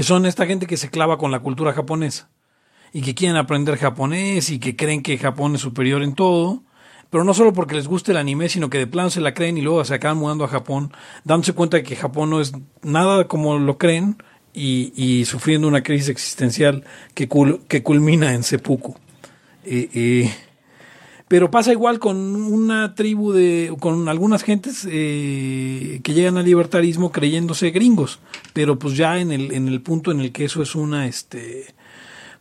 S1: que son esta gente que se clava con la cultura japonesa y que quieren aprender japonés y que creen que Japón es superior en todo, pero no solo porque les guste el anime, sino que de plano se la creen y luego se acaban mudando a Japón, dándose cuenta de que Japón no es nada como lo creen y, y sufriendo una crisis existencial que, cul- que culmina en seppuku. Eh, eh, pero pasa igual con una tribu de, con algunas gentes eh, que llegan al libertarismo creyéndose gringos, pero pues ya en el, en el punto en el que eso es una, este,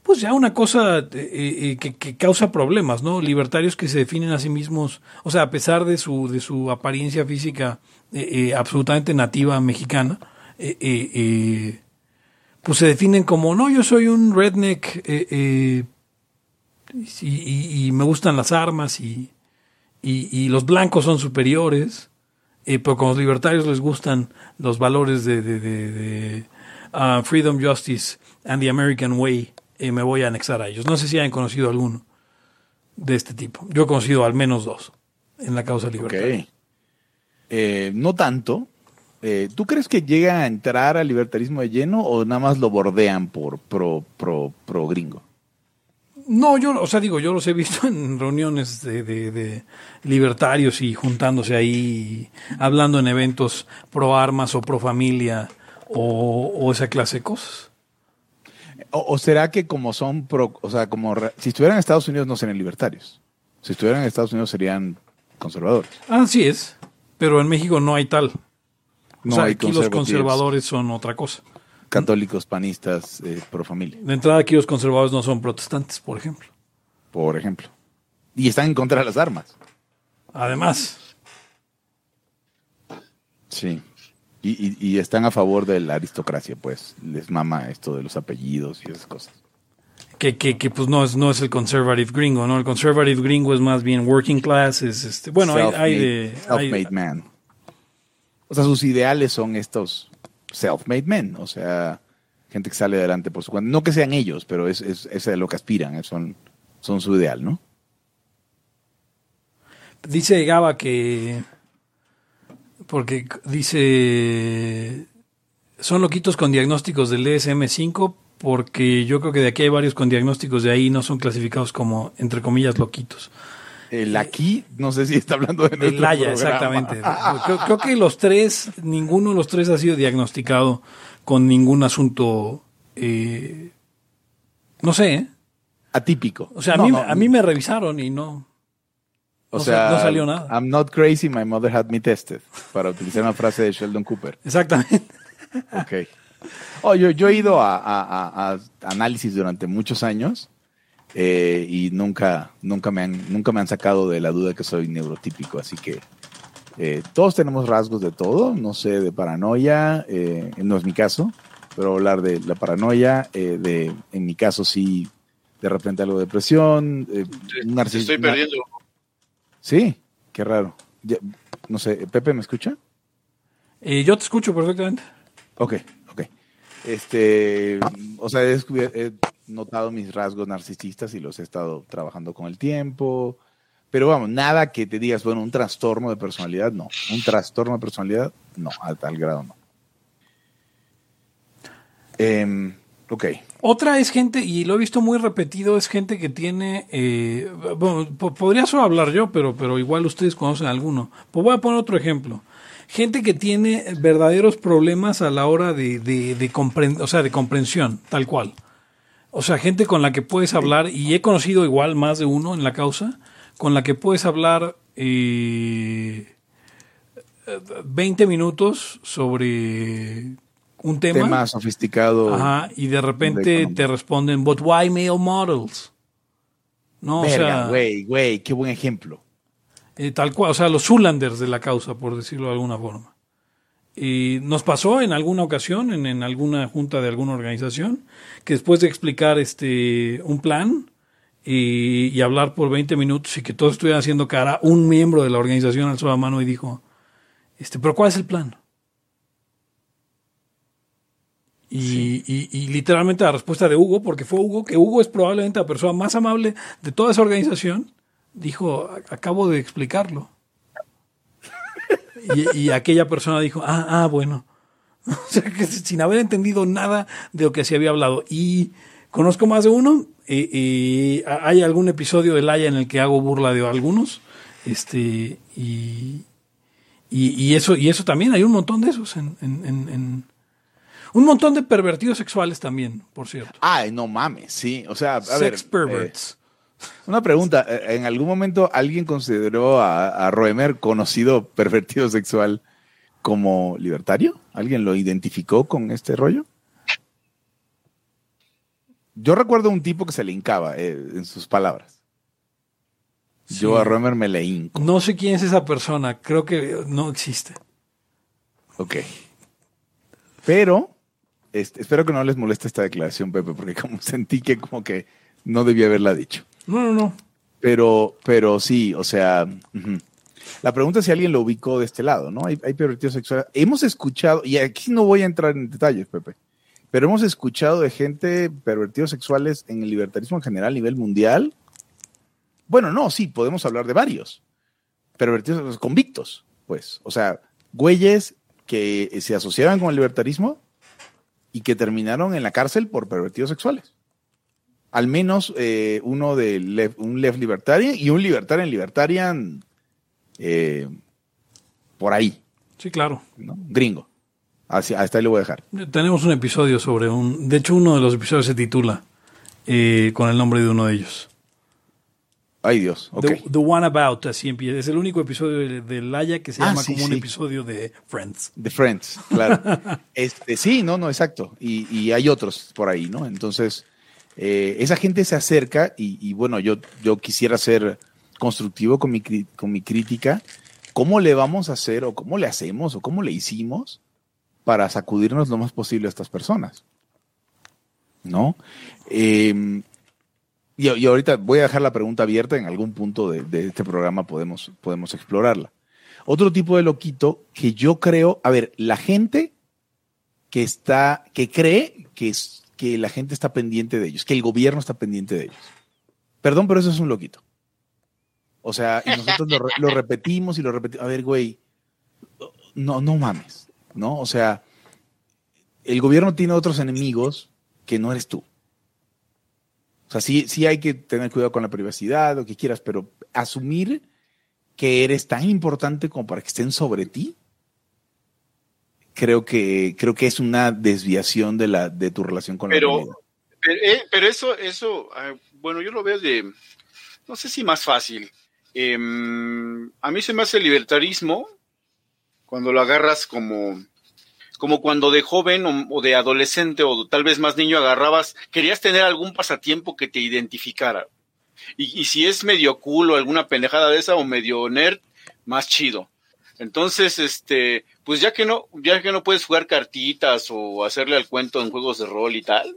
S1: pues ya una cosa eh, eh, que, que causa problemas, ¿no? Libertarios que se definen a sí mismos, o sea, a pesar de su, de su apariencia física eh, absolutamente nativa mexicana, pues se definen como, no, yo soy un redneck, y, me gustan las armas y, y- los blancos son superiores, eh, pero con los libertarios les gustan los valores de, de- ah, freedom, justice and the American way, eh, me voy a anexar a ellos. No sé si han conocido alguno de este tipo. Yo he conocido al menos dos en la causa libertaria.
S2: Eh, no tanto. Eh, ¿Tú crees que llega a entrar al libertarismo de lleno o nada más lo bordean por pro, pro, pro gringo?
S1: No, yo, o sea, digo, yo los he visto en reuniones de, de- de libertarios y juntándose ahí, hablando en eventos pro armas o pro familia o, o esa clase de cosas.
S2: ¿O, o será que como son pro, o sea, como re- si estuvieran en Estados Unidos no serían libertarios? Si estuvieran en Estados Unidos serían conservadores.
S1: Así es, pero en México no hay tal. O
S2: No
S1: sea,
S2: hay
S1: aquí los conservadores son otra cosa.
S2: Católicos, panistas, eh, pro familia,
S1: De entrada, aquí los conservadores no son protestantes, por ejemplo.
S2: por ejemplo. Y están en contra de las armas.
S1: Además,
S2: Sí. Y, y- y están a favor de la aristocracia, pues. Les mama esto de los apellidos y esas cosas.
S1: que, que, que pues no es, no es el conservative gringo, ¿no? El conservative gringo es más bien working class, es este, bueno, hay, hay de...
S2: Self-made man. O sea, sus ideales son estos self-made men. O sea, gente que sale adelante por su cuenta. No que sean ellos, pero es, es, es lo que aspiran. eh, Son, son su ideal, ¿no?
S1: Dice Gaba que. Porque dice. Son loquitos con diagnósticos del DSM-5, porque yo creo que de aquí hay varios con diagnósticos de ahí, no son clasificados como, entre comillas, loquitos.
S2: El aquí, no sé si está hablando de
S1: El
S2: nuestro
S1: Laya, exactamente. Creo, creo que los tres, ninguno de los tres ha sido diagnosticado con ningún asunto. eh, no sé, ¿eh?
S2: Atípico.
S1: O sea, a, mí,
S2: no,
S1: a mí me revisaron y no.
S2: o
S1: no
S2: sea,
S1: no salió nada.
S2: I'm not crazy, my mother had me tested. Para utilizar una frase de Sheldon Cooper.
S1: Exactamente.
S2: Ok. Oh, yo, yo he ido a, a- a- a análisis durante muchos años eh, y nunca, nunca, me han, nunca me han sacado de la duda que soy neurotípico, así que eh, todos tenemos rasgos de todo, no sé, de paranoia, eh, no es mi caso, pero hablar de la paranoia, eh, de, en mi caso sí, de repente algo de depresión, eh,
S3: Te,
S2: un
S3: te
S2: narcis-
S3: estoy perdiendo.
S2: Sí, qué raro. Ya- no sé, Pepe, ¿me escucha?
S1: Eh, yo te escucho perfectamente.
S2: Ok, ok. Este, o sea, he, descubier- he notado mis rasgos narcisistas y los he estado trabajando con el tiempo. Pero vamos, nada que te digas, bueno, un trastorno de personalidad, no. Un trastorno de personalidad, no, a tal grado no. Em, ok.
S1: Otra es gente, y lo he visto muy repetido, es gente que tiene, eh, podría solo hablar yo, pero, pero igual ustedes conocen alguno. Pues voy a poner otro ejemplo. Gente que tiene verdaderos problemas a la hora de, o sea, de comprensión, tal cual. O sea, gente con la que puedes hablar, y he conocido igual más de uno en la causa, con la que puedes hablar eh, 20 minutos sobre un tema.
S2: Tema sofisticado.
S1: Ajá, y de repente
S2: de
S1: te responden, but why male models? No, o sea,
S2: güey, güey, qué buen ejemplo.
S1: eh, tal cual, o sea, los Zulanders de la causa, por decirlo de alguna forma. Y nos pasó en alguna ocasión, en, en alguna junta de alguna organización, que después de explicar este un plan y, y hablar por 20 minutos y que todos estuvieran haciendo cara, un miembro de la organización alzó la mano y dijo, este, pero ¿cuál es el plan? Y, y- y literalmente la respuesta de Hugo, porque fue Hugo, que Hugo es probablemente la persona más amable de toda esa organización, dijo, "A- acabo de explicarlo. Y, y aquella persona dijo, ah, ah, bueno. O sea, que sin haber entendido nada de lo que se había hablado. Y conozco más de uno. eh, eh, hay algún episodio de Laia en el que hago burla de algunos. Este, y, y, y eso, y eso también, hay un montón de esos en, en- en- en- un montón de pervertidos sexuales también, por cierto.
S2: Ay, no mames, sí. O sea, a ver.
S1: Sex perverts.
S2: eh, una pregunta. eh, ¿En algún momento alguien consideró a, a Roemer, conocido pervertido sexual, como libertario? ¿Alguien lo identificó con este rollo? Yo recuerdo un tipo que se le hincaba eh, en sus palabras. Yo a Roemer me le hinco.
S1: No sé quién es esa persona, creo que no existe.
S2: Ok. Pero, este, espero que no les moleste esta declaración, Pepe, porque como sentí que como que no debía haberla dicho.
S1: No, no, no.
S2: Pero, pero sí, o sea, la pregunta es si alguien lo ubicó de este lado, ¿no? Hay, hay pervertidos sexuales. Hemos escuchado, y aquí no voy a entrar en detalles, Pepe, pero hemos escuchado de gente pervertidos sexuales en el libertarismo en general a nivel mundial. Bueno, no, sí, podemos hablar de varios. Pervertidos convictos, pues. O sea, güeyes que se asociaban con el libertarismo y que terminaron en la cárcel por pervertidos sexuales al menos eh, uno de un left libertarian y un libertarian libertarian eh, por ahí,
S1: Sí, claro.
S2: ¿no? gringo. Así, hasta ahí lo voy a dejar.
S1: Tenemos un episodio sobre un... De hecho, uno de los episodios se titula eh, con el nombre de uno de ellos.
S2: Ay Dios, ok.
S1: The, The One About, así empieza. Es el único episodio de, de Laia que se
S2: Ah,
S1: llama
S2: sí,
S1: como un episodio de Friends.
S2: The Friends, claro. este, sí, no, no, exacto. Y, y hay otros por ahí, ¿no? Entonces, eh, esa gente se acerca y, bueno, yo, yo quisiera ser constructivo con mi, con mi crítica. ¿Cómo le vamos a hacer o cómo le hacemos o cómo le hicimos para sacudirnos lo más posible a estas personas? ¿No? Eh, y, y ahorita voy a dejar la pregunta abierta, en algún punto de, de este programa podemos, podemos explorarla. Otro tipo de loquito que yo creo, a ver, la gente que está, que cree que, es, que la gente está pendiente de ellos, que el gobierno está pendiente de ellos. Perdón, pero eso es un loquito. O sea, y nosotros lo, re- lo repetimos y lo repetimos. A ver, güey, no, no mames, ¿no? O sea, el gobierno tiene otros enemigos que no eres tú. O sea, sí, sí hay que tener cuidado con la privacidad, lo que quieras, pero asumir que eres tan importante como para que estén sobre ti, creo que, creo que es una desviación de, la, de tu relación con
S3: Pero-
S2: la.
S3: Pero, eh, pero eso, eso, ah, bueno, yo lo veo de, no sé si más fácil. Em, a mí se me hace el libertarismo cuando lo agarras como, como cuando de joven o, o de adolescente o tal vez más niño agarrabas, querías tener algún pasatiempo que te identificara. Y, y si es medio cool o alguna pendejada de esa o medio nerd, más chido. Entonces, este, pues ya que no, ya que no puedes jugar cartitas o hacerle al cuento en juegos de rol y tal,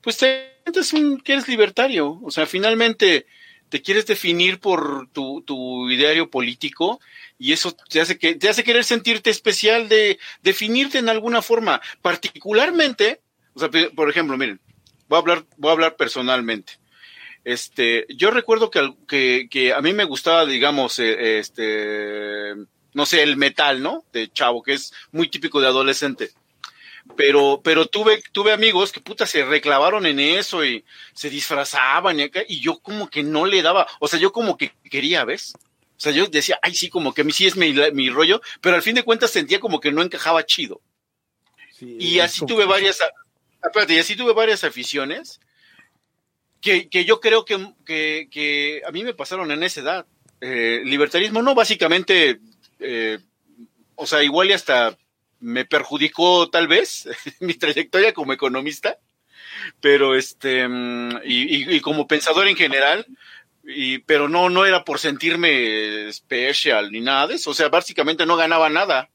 S3: pues te sientes que eres libertario. O sea, finalmente te quieres definir por tu, tu ideario político y eso te hace que te hace querer sentirte especial de definirte en alguna forma, particularmente, o sea, por ejemplo, miren, voy a hablar, voy a hablar personalmente. Este, yo recuerdo que, que, que a mí me gustaba, digamos, eh, este, no sé, el metal, ¿no? De chavo, que es muy típico de adolescente pero pero tuve tuve amigos que puta se reclavaron en eso y se disfrazaban y acá y yo como que no le daba, o sea, yo como que quería, ¿ves? O sea, yo decía, ay, sí, como que a mí sí es mi, mi rollo, pero al fin de cuentas sentía como que no encajaba chido. Y así tuve varias, a- espérate, y así tuve varias aficiones que, que yo creo que, que, que a mí me pasaron en esa edad. Eh, libertarismo, no, básicamente, eh, o sea, igual y hasta me perjudicó tal vez mi trayectoria como economista, pero este, y, y- como pensador en general, y, pero no, no era por sentirme special ni nada de eso, o sea, básicamente no ganaba nada.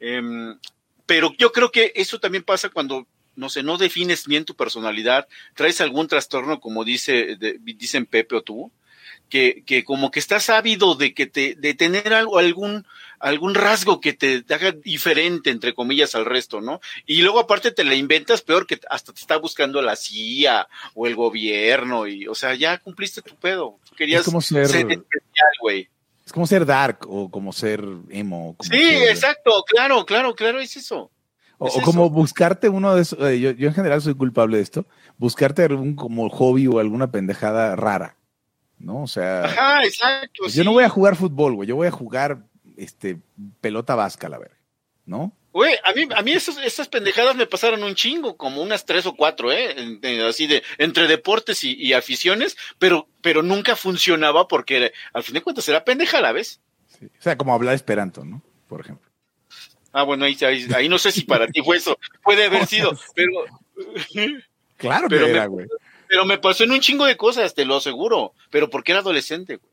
S3: Em, pero yo creo que eso también pasa cuando, no sé, no defines bien tu personalidad, traes algún trastorno, como dice, dicen Pepe o tú, que, que como que estás ávido de que te, de tener algo, algún, algún rasgo que te haga diferente, entre comillas, al resto, ¿no? Y luego aparte te la inventas peor que hasta te está buscando la CIA o el gobierno y, o sea, ya cumpliste tu pedo. querías
S2: como ser,
S3: especial, güey.
S2: Es como ser dark o como ser emo.
S3: sí, exacto, claro, claro, claro, es eso.
S2: O, como buscarte uno de esos, eh, yo, yo en general soy culpable de esto, buscarte algún como hobby o alguna pendejada rara. ¿no? O sea,
S3: Ajá, exacto,
S2: yo no voy a jugar fútbol, güey, yo voy a jugar este pelota vasca, la verdad, ¿no?
S3: Güey, a mí, a mí esas pendejadas me pasaron un chingo, como unas tres o cuatro, ¿eh? así de, entre deportes y, aficiones, pero, pero nunca funcionaba porque al fin de cuentas era pendeja a la vez.
S2: O sea, como hablar esperanto, ¿no? Por ejemplo.
S3: Ah, bueno, ahí, ahí, no sé si para ti fue eso, puede haber sido, pero...
S2: Claro que era, güey.
S3: Pero me pasó en un chingo de cosas, te lo aseguro. Pero porque era adolescente, güey.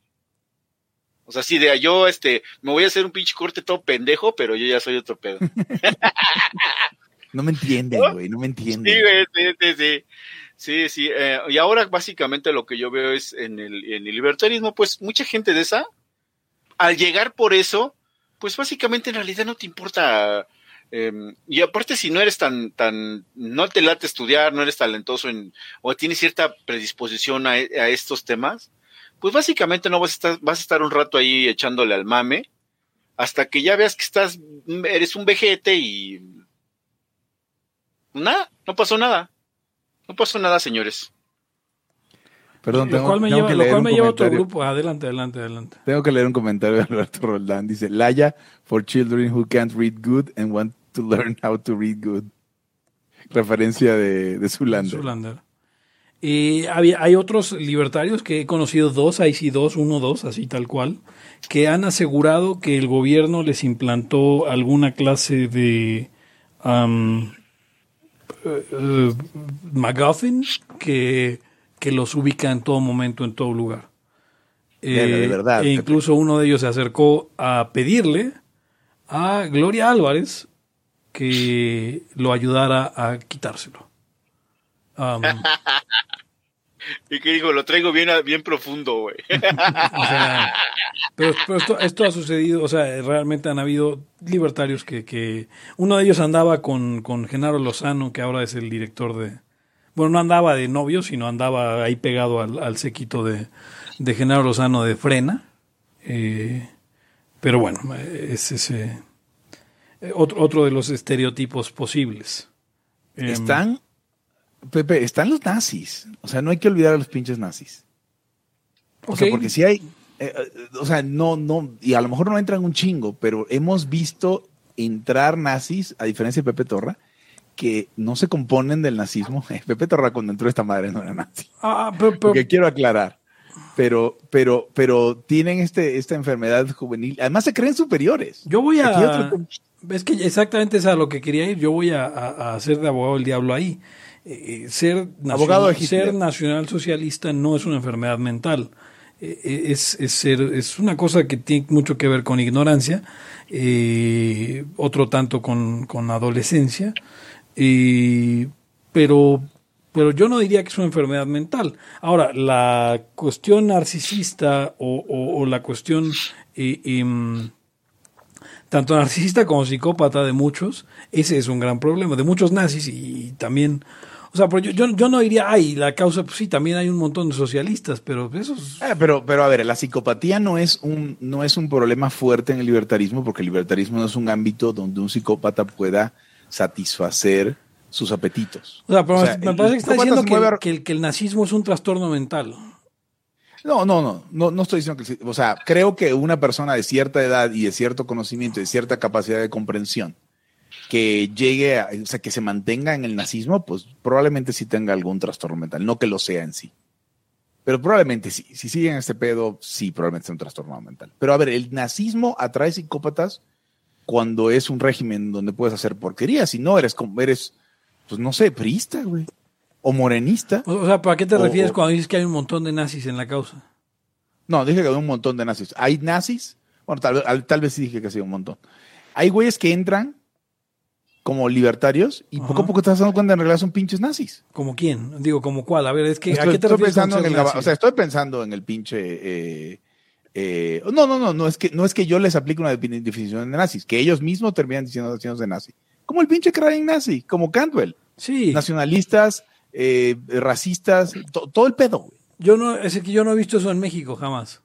S3: O sea, sí, de yo, este, me voy a hacer un pinche corte todo pendejo, pero yo ya soy otro pedo.
S2: no me entienden, güey, no me entienden.
S3: Sí, güey, sí, sí, sí. Sí, sí. Eh, y ahora básicamente lo que yo veo es en el, en el libertarismo, pues mucha gente de esa, al llegar por eso, pues básicamente en realidad no te importa Em, y aparte, si no eres tan, tan, no te late estudiar, no eres talentoso en, o tienes cierta predisposición a, estos temas, pues básicamente no vas a estar, vas a estar un rato ahí echándole al mame, hasta que ya veas que estás, eres un vejete y nada, no pasó nada. No pasó nada, señores.
S2: Perdón, tengo,
S1: lo cual me lleva, que leer me lleva otro grupo. Adelante, adelante, adelante.
S2: Tengo que leer un comentario de Alberto Roldán. Dice, Laya for children who can't read good and want to learn how to read good. Referencia de, de Zulander.
S1: Zulander. Y había, hay otros libertarios que he conocido dos, ahí sí dos, uno, dos, así tal cual, que han asegurado que el gobierno les implantó alguna clase de um, McGuffin que que los ubica en todo momento, en todo lugar.
S2: de verdad.
S1: E incluso uno de ellos se acercó a pedirle a Gloria Álvarez que lo ayudara a quitárselo. Um,
S3: y que digo, lo traigo bien, bien profundo, güey.
S1: pero, esto, ha sucedido, o sea, realmente han habido libertarios que, que uno de ellos andaba con, con Genaro Lozano, que ahora es el director de, bueno, no andaba de novio, sino andaba ahí pegado al, al sequito de, de Genaro Lozano de Frena. Eh, pero bueno, es ese eh, otro, otro de los estereotipos posibles.
S2: Em, están, Pepe, están los nazis. O sea, no hay que olvidar a los pinches nazis. O sea, porque si hay, eh, o sea, no, no, y a lo mejor no entran un chingo, pero hemos visto entrar nazis, a diferencia de Pepe Torra, que no se componen del nazismo. Pepe Torra cuando entró esta madre no era nazi.
S1: Ah, pero,
S2: que quiero aclarar. Pero, pero, pero tienen este, esta enfermedad juvenil. Además se creen superiores.
S1: Yo voy a... Es que exactamente es a lo que quería ir. Yo voy a, hacer de abogado del diablo ahí. Eh, eh, ser,
S2: abogado
S1: ser nacional socialista no es una enfermedad mental. Eh, es, es, ser, es una cosa que tiene mucho que ver con ignorancia, otro tanto con, con adolescencia pero, pero yo no diría que es una enfermedad mental. Ahora, la cuestión narcisista o, la cuestión eh, em, tanto narcisista como psicópata de muchos, ese es un gran problema, de muchos nazis y, también... O sea, yo, yo, yo, no diría, ay, la causa, pues sí, también hay un montón de socialistas, pero eso es...
S2: Ah, pero, pero a ver, la psicopatía no es, un, no es un problema fuerte en el libertarismo, porque el libertarismo no es un ámbito donde un psicópata pueda satisfacer sus apetitos.
S1: O sea, pero me parece que está diciendo que, el, que, el, nazismo es un trastorno mental.
S2: No, no, no, no, no estoy diciendo que, o sea, creo que una persona de cierta edad y de cierto conocimiento y de cierta capacidad de comprensión que llegue, a, o sea, que se mantenga en el nazismo, pues probablemente sí tenga algún trastorno mental, no que lo sea en sí. Pero probablemente sí, si siguen este pedo, sí, probablemente sea un trastorno mental. Pero a ver, el nazismo atrae psicópatas cuando es un régimen donde puedes hacer porquería. Si no, eres como, eres, pues no sé, priista, güey. O morenista.
S1: O sea, ¿para qué te refieres cuando dices que hay un montón de nazis en la causa?
S2: No, dije que hay un montón de nazis. ¿Hay nazis? Bueno, tal, tal vez sí dije que sí, un montón. hay güeyes que entran como libertarios y poco a poco te vas dando cuenta en realidad son pinches nazis.
S1: ¿Como quién? Digo, ¿como cuál? A ver, es que ¿a
S2: Estoy,
S1: qué te
S2: estoy
S1: refieres
S2: pensando en el o sea, estoy pensando en el pinche eh, eh, no, no, no, no es que no es que yo les aplique una defi- definición de nazis, que ellos mismos terminan diciendo de nazi. Como el pinche crying nazi, como Cantwell,
S1: sí,
S2: nacionalistas, eh, racistas, to- todo el pedo. güey.
S1: yo no, es que yo no he visto eso en México jamás.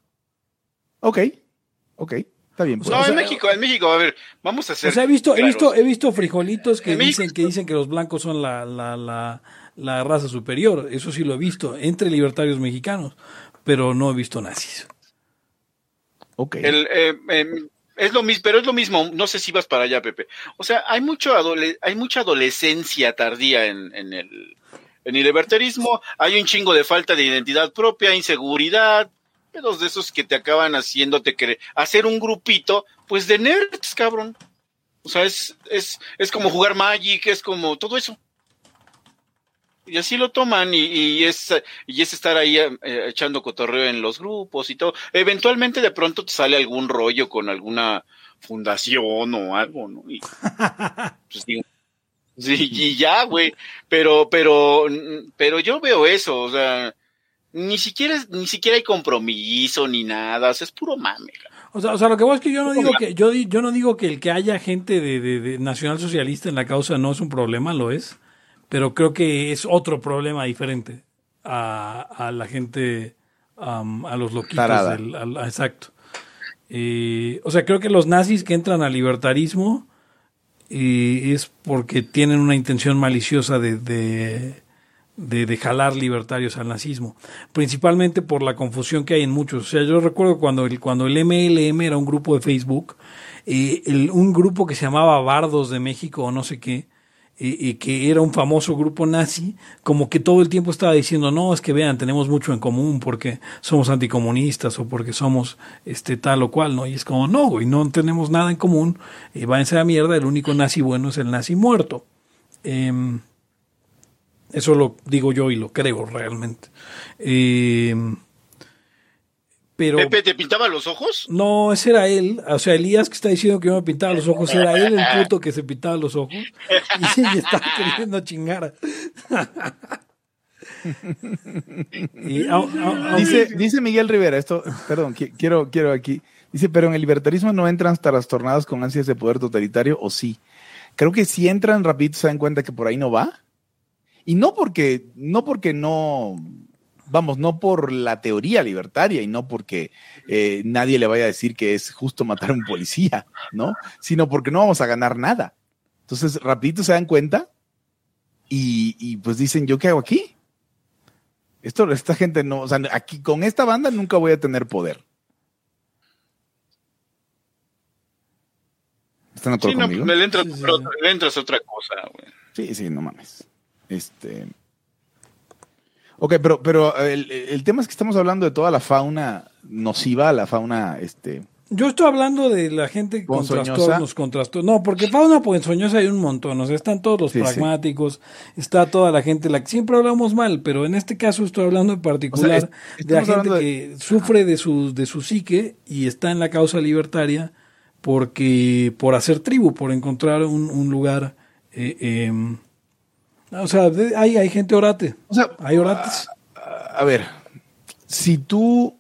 S2: Ok, ok, está bien. pues.
S3: No,
S1: o sea,
S3: en México, en México, a ver, vamos a hacer.
S1: O sea, he visto, he visto, he visto frijolitos que
S3: En México-
S1: dicen que dicen que los blancos son la, la, la, la raza superior. Eso sí lo he visto entre libertarios mexicanos, pero no he visto nazis.
S3: Eh, em, es lo mismo, pero es lo mismo. No sé si vas para allá, Pepe. O sea, hay mucho hay mucha adolescencia tardía en, en el en el libertarismo. Hay un chingo de falta de identidad propia, inseguridad, pedos de esos que te acaban haciéndote querer hacer un grupito, pues de nerds, cabrón. O sea, es, es, es como jugar Magic, es como todo eso. Y así lo toman y, y es y es estar ahí eh, echando cotorreo en los grupos y todo. Eventualmente de pronto te sale algún rollo con alguna fundación o algo, ¿no? Y, pues, digo, sí, y ya, güey. Pero, pero, pero yo veo eso, o sea, ni siquiera, ni siquiera hay compromiso ni nada, o sea, es puro mame.
S1: O sea, o sea, lo que voy es que yo no digo que yo, yo no digo que el que haya gente de, de, de nacionalsocialista en la causa no es un problema, lo es, pero creo que es otro problema diferente a, a la gente, a los loquitos del, al- a- exacto. Eh, o sea, creo que los nazis que entran al libertarismo eh, es porque tienen una intención maliciosa de, de, de, de jalar libertarios al nazismo, principalmente por la confusión que hay en muchos. O sea, yo recuerdo cuando el, cuando el MLM era un grupo de Facebook, eh, el- un grupo que se llamaba Bardos de México o no sé qué, eh, eh, que era un famoso grupo nazi, como que todo el tiempo estaba diciendo, no, es que vean, tenemos mucho en común porque somos anticomunistas o porque somos este tal o cual, ¿no? Y es como, no, güey, no tenemos nada en común, eh, váyanse a la mierda, el único nazi bueno es el nazi muerto. Em, eso lo digo yo y lo creo realmente. Em, pero
S3: Pepe, ¿te pintaba los ojos?
S1: no, ese era él. O sea, Elías que está diciendo que yo me pintaba los ojos, era él el puto que se pintaba los ojos. Y, y estaba queriendo chingar. Y, au- au- au-
S2: Dice, dice Miguel Rivera, esto, perdón, qui- quiero, quiero aquí. Dice, pero en el libertarismo no entran trastornados con ansias de poder totalitario, o sí. Creo que si entran rapidito se dan cuenta que por ahí no va. Y no porque, no porque no, vamos, no por la teoría libertaria y no porque eh, nadie le vaya a decir que es justo matar a un policía, ¿no? Sino porque no vamos a ganar nada. Entonces, rapidito se dan cuenta y, y pues dicen, ¿yo qué hago aquí? Esto, esta gente no, o sea, aquí con esta banda nunca voy a tener poder. ¿Están de acuerdo
S3: Sí, no,
S2: conmigo?
S3: le entras,
S1: Sí, sí,
S3: pero
S1: sí.
S3: le entras a otra cosa, güey.
S2: Sí, sí, no mames. Este. Ok, pero, pero el, el tema es que estamos hablando de toda la fauna nociva, la fauna, este.
S1: yo estoy hablando de la gente con trastornos, con trastornos. No, porque fauna ponzoñosa hay un montón. O sea, están todos los
S2: Sí, sí.
S1: pragmáticos, está toda la gente la que siempre hablamos mal, pero en este caso estoy hablando en particular
S2: es-
S1: de la gente
S2: de-
S1: que sufre de su, de su psique y está en la causa libertaria porque por hacer tribu, por encontrar un, un lugar. eh, em, o sea, hay, hay gente orate.
S2: O sea,
S1: Hay orates.
S2: a ver, si tú.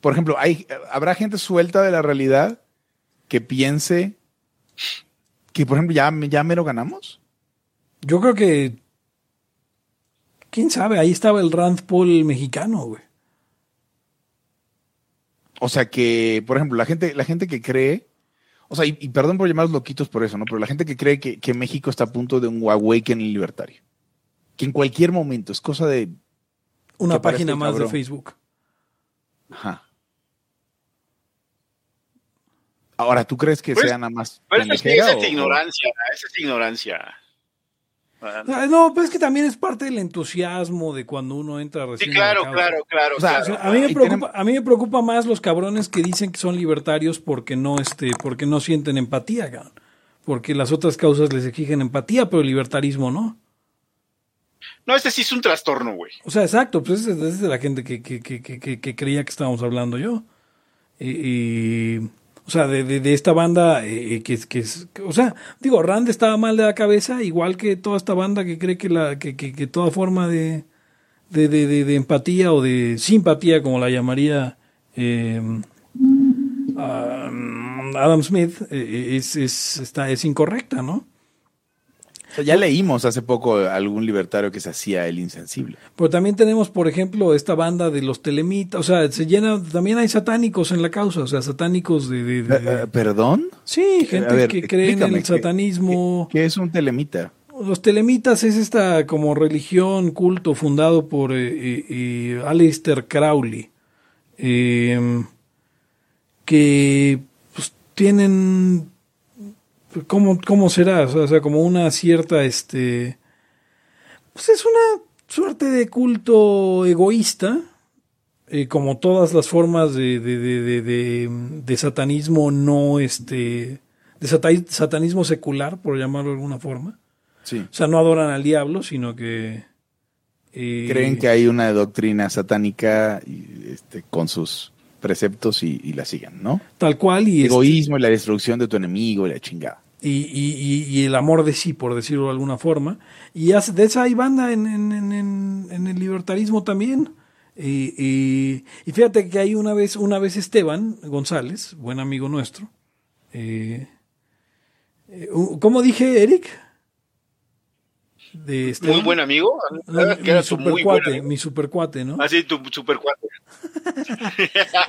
S2: Por ejemplo, hay, habrá gente suelta de la realidad que piense que, por ejemplo, ya, ya mero ganamos.
S1: Yo creo que. ¿Quién sabe? Ahí estaba el Rand Paul mexicano, güey.
S2: O sea que, por ejemplo, la gente, la gente que cree, o sea, y, y perdón por llamarlos loquitos por eso, ¿no? Pero la gente que cree que, que México está a punto de un awakening libertario. Que en cualquier momento es cosa de.
S1: Una página más de. Facebook.
S2: Ajá. Ahora, ¿tú crees que
S3: Pues-
S2: sea nada más.
S3: Pero esa es, ignorancia, esa es ignorancia. Ah,
S1: No, pero es que también es parte del entusiasmo de cuando uno entra
S3: Sí,
S1: recién. a la
S3: claro,
S1: causa.
S3: claro, claro.
S2: O sea,
S3: claro.
S1: O sea, a mí me preocupa, a mí me preocupa más los cabrones que dicen que son libertarios porque no, este, porque no sienten empatía, cabrón. Porque las otras causas les exigen empatía, pero el libertarismo no.
S3: No, este sí es un trastorno, güey.
S1: O sea, exacto, pues es de la gente que, que, que, que, que- que creía que estábamos hablando yo. Y, y- O sea, de, de, esta banda eh, que, es- que es, que- o sea, digo, Rand estaba mal de la cabeza, igual que toda esta banda que cree que la, que, que, que toda forma de, de, de, empatía o de simpatía, como la llamaría eh, um, Adam Smith, eh, es, es, está, es incorrecta, ¿no?
S2: Sea, ya leímos hace poco algún libertario que se hacía el insensible.
S1: Pero también tenemos, por ejemplo, esta banda de los telemitas, o sea, se llena, también hay satánicos en la causa, o sea, satánicos de... de- de-
S2: Eh, eh, ¿Perdón?
S1: sí, gente
S2: A ver,
S1: que cree en el
S2: ¿qué-
S1: satanismo.
S2: ¿Qué, qué es un telemita?
S1: Los telemitas es esta como religión, culto fundado por eh, eh, eh, Aleister Crowley, eh, que pues, tienen, ¿cómo, ¿cómo será? O sea, como una cierta, este, pues es una suerte de culto egoísta, eh, como todas las formas de, de, de, de, satanismo no, este, de sata- satanismo secular, por llamarlo de alguna forma.
S2: Sí.
S1: O sea, no adoran al diablo, sino que... eh,
S2: Creen que hay una doctrina satánica este, con sus preceptos y, y la siguen, ¿no?
S1: Tal cual y, este,
S2: Egoísmo y la destrucción de tu enemigo y la chingada.
S1: y, y- el amor de sí, por decirlo de alguna forma. Y hace- de esa hay banda en, en- en- el libertarismo también. Y, y- y fíjate que hay una vez, una vez Esteban González, buen amigo nuestro. eh, eh, ¿Cómo dije, Eric? De.
S3: Muy buen amigo.
S1: No,
S3: que era
S1: mi
S3: tu
S1: supercuate,
S3: amigo.
S1: mi supercuate, ¿no?
S3: Así, tu super cuate.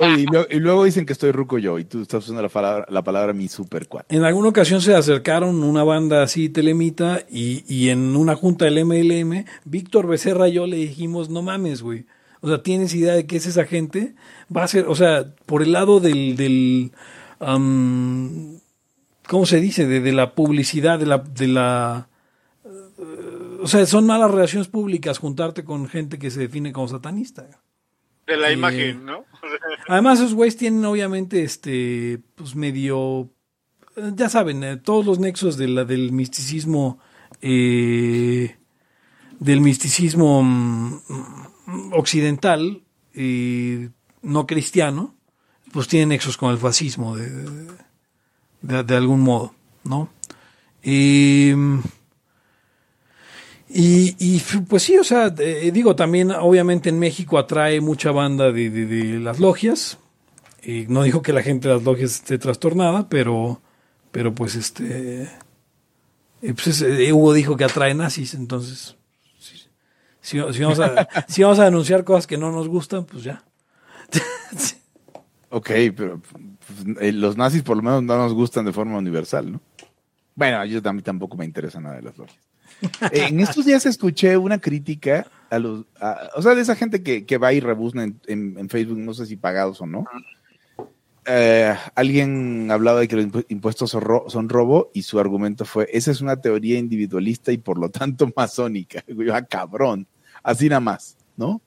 S2: Oye, y, lo- y luego dicen que estoy ruco yo y tú estás usando la palabra, la palabra mi super cuate.
S1: En alguna ocasión se acercaron una banda así telemita y, y en una junta del MLM, Víctor Becerra y yo le dijimos, no mames, güey. O sea, ¿tienes idea de qué es esa gente? Va a ser, o sea, por el lado del, del ¿cómo se dice? De, de la publicidad, de la, de la, o sea, son malas relaciones públicas juntarte con gente que se define como satanista.
S3: De la
S1: Sí.
S3: imagen, ¿no?
S1: Además, esos güeyes tienen obviamente este, pues medio, eh, ya saben, eh, todos los nexos de la, del misticismo, eh, del misticismo mm, occidental, eh, no cristiano, pues tienen nexos con el fascismo de, de, de algún modo, ¿no? Y, y, y, pues sí, o sea, eh, digo, también obviamente en México atrae mucha banda de, de- de las logias. Y no digo que la gente de las logias esté trastornada, pero, pero pues este... eh, pues es- eh, Hugo dijo que atrae nazis, entonces... Si, si- si vamos a, si vamos a denunciar cosas que no nos gustan, pues ya.
S2: Ok, pero pues, eh, los nazis por lo menos no nos gustan de forma universal, ¿no? Bueno, yo también tampoco me interesa nada de las logias. Eh, en estos días escuché una crítica a los, o sea, de esa gente que, que va y rebuzna en, Facebook, no sé si pagados o no. Eh, alguien hablaba de que los impu- impuestos son, son robo y su argumento fue, esa es una teoría individualista y por lo tanto masónica. Yo, ah, cabrón, así nada más, ¿no?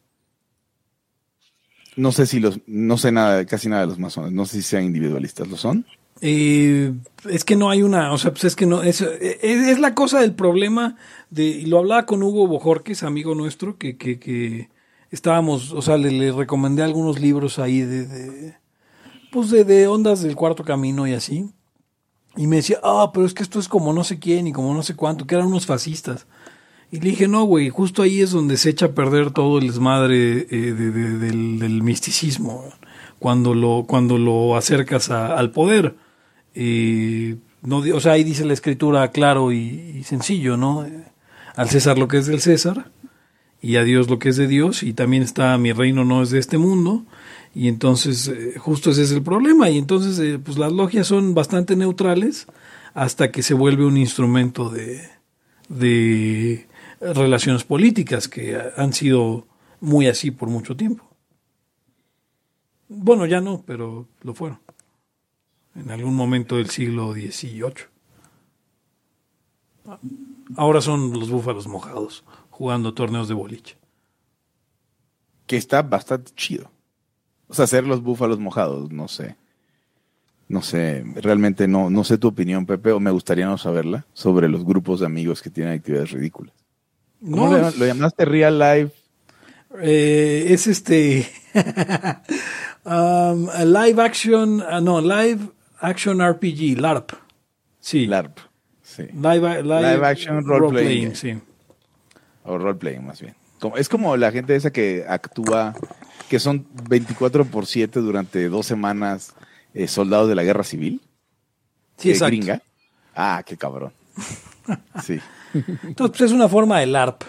S2: No sé si los, no sé nada, casi nada de los masones, no sé si sean individualistas, ¿lo son?
S1: Eh, es que no hay una, o sea, pues es que no, es, es, la cosa del problema de, y lo hablaba con Hugo Bojorques, amigo nuestro, que, que, que estábamos, o sea, le, le recomendé algunos libros ahí de, pues de, ondas del cuarto camino y así. Y me decía, ah, pero es que esto es como no sé quién y como no sé cuánto, que eran unos fascistas. Y le dije, no, güey, justo ahí es donde se echa a perder todo el desmadre eh, de- de- del, misticismo, cuando lo, cuando lo acercas al poder. Eh, no, o sea, ahí dice la escritura claro y, sencillo, ¿no? Al César lo que es del César y a Dios lo que es de Dios y también está mi reino no es de este mundo y entonces eh, justo ese es el problema y entonces eh, pues las logias son bastante neutrales hasta que se vuelve un instrumento de, de relaciones políticas que han sido muy así por mucho tiempo. Bueno, ya no, pero lo fueron. En algún momento del siglo XVIII. Ahora son los búfalos mojados jugando torneos de boliche.
S2: que está bastante chido. O sea, hacer los búfalos mojados, no sé. No sé, realmente no, no sé tu opinión, Pepe, o me gustaría no saberla, sobre los grupos de amigos que tienen actividades ridículas. ¿Cómo
S1: No,
S2: lo,
S1: es-
S2: lo llamaste Real Life?
S1: Eh, es este um, live action, ah, no, live Action RPG, LARP. Sí.
S2: LARP. Sí.
S1: Live, live,
S2: Live action role playing.
S1: sí.
S2: O roleplaying, más bien. Como, es como la gente esa que actúa, que son 24 por 7 durante dos semanas eh, soldados de la guerra civil.
S1: Sí, exacto.
S2: gringa. Ah, qué cabrón. Sí.
S1: Entonces, pues es una forma de LARP.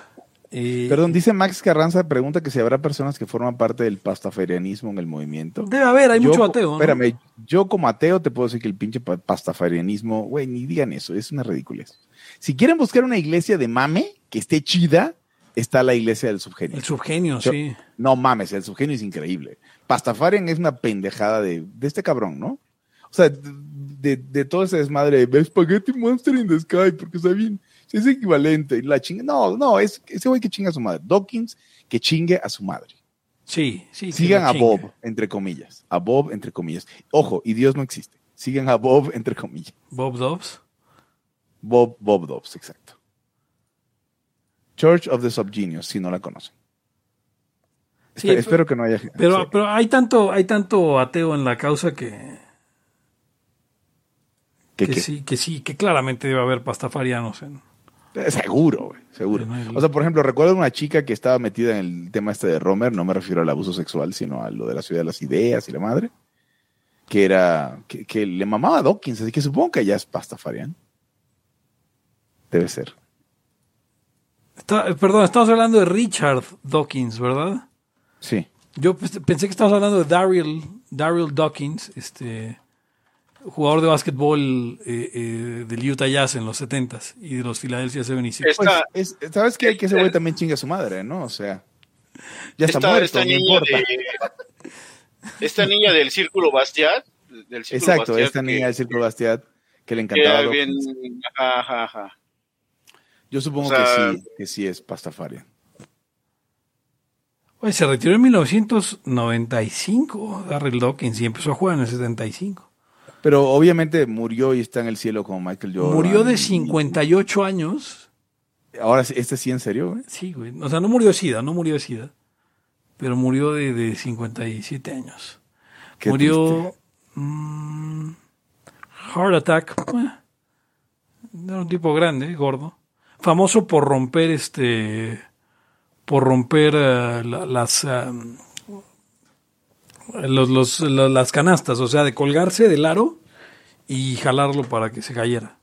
S1: Eh,
S2: Perdón, dice Max Carranza, pregunta que si habrá personas que forman parte del pastafarianismo en el movimiento.
S1: Debe haber, hay
S2: Yo
S1: mucho ateo. ¿no?
S2: Espérame, yo como ateo te puedo decir que el pinche pa- pastafarianismo, güey, ni digan eso, es una ridiculez. Si quieren buscar una iglesia de mame que esté chida, está la iglesia del subgenio.
S1: El subgenio,
S2: Yo-
S1: sí.
S2: No mames, el subgenio es increíble. Pastafarian es una pendejada de, de este cabrón, ¿no? O sea, de, de- de todo ese desmadre de Spaghetti Monster in the Sky, porque está bien, es equivalente. La chinga. No, no, es ese güey que chinga a su madre. Dawkins que chingue a su madre.
S1: Sí, sí.
S2: Sigan a
S1: chingue.
S2: Bob, entre comillas. A Bob, entre comillas. Ojo, y Dios no existe. Sigan a Bob, entre comillas.
S1: Bob Dobbs.
S2: Bob, Bob Dobbs, exacto. Church of the Subgenius, si no la conocen.
S1: Sí,
S2: Espe-
S1: pero-
S2: espero que no haya.
S1: Pero,
S2: sí.
S1: pero hay tanto, hay tanto ateo en la causa que,
S2: ¿Qué,
S1: que sí, que sí, que claramente debe haber pastafarianos en.
S2: Eh, Seguro, güey, seguro. O sea, por ejemplo, recuerdo una chica que estaba metida en el tema este de Romer, no me refiero al abuso sexual, sino a lo de la ciudad de las ideas y la madre, que era, que, que le mamaba a Dawkins, así que supongo que ya es pastafarian. Debe ser.
S1: Está- eh, perdón, estamos hablando de Richard Dawkins, ¿verdad?
S2: Sí.
S1: Yo pensé que estábamos hablando de Daryl, Daryl Dawkins, este jugador de básquetbol eh, eh, del Utah Jazz en los 70s y de los Philadelphia 76ers.
S3: Es- Esta-
S2: Pues, es- ¿sabes qué? Que ese güey también chinga a su madre, ¿no? O sea, ya está
S3: esta,
S2: muerto,
S3: esta
S2: no
S3: niña
S2: importa.
S3: de, esta niña del círculo Bastiat, del círculo
S2: Exacto,
S3: Bastiat
S2: esta
S3: que-
S2: niña del Círculo Bastiat que le
S3: que
S2: encantaba. Dawkins.
S3: bien, ajá, ajá.
S2: Yo supongo
S3: o sea-
S2: que sí, que sí es pastafarian.
S1: Oye, se retiró en 1995 Daryl Dawkins y empezó a jugar en el 75.
S2: Pero obviamente murió y está en el cielo como Michael Jordan.
S1: Murió de
S2: y-
S1: 58 años.
S2: Ahora, ¿este sí en serio, güey?
S1: Sí, güey. O sea, no murió de SIDA, no murió de SIDA. Pero murió de, de 57 años.
S2: Qué
S1: murió. mm, heart attack. eh, Era un tipo grande, gordo. Famoso por romper este. Por romper eh, la- las. eh, los, los- la- las canastas, o sea, de colgarse del aro y jalarlo para que se cayera.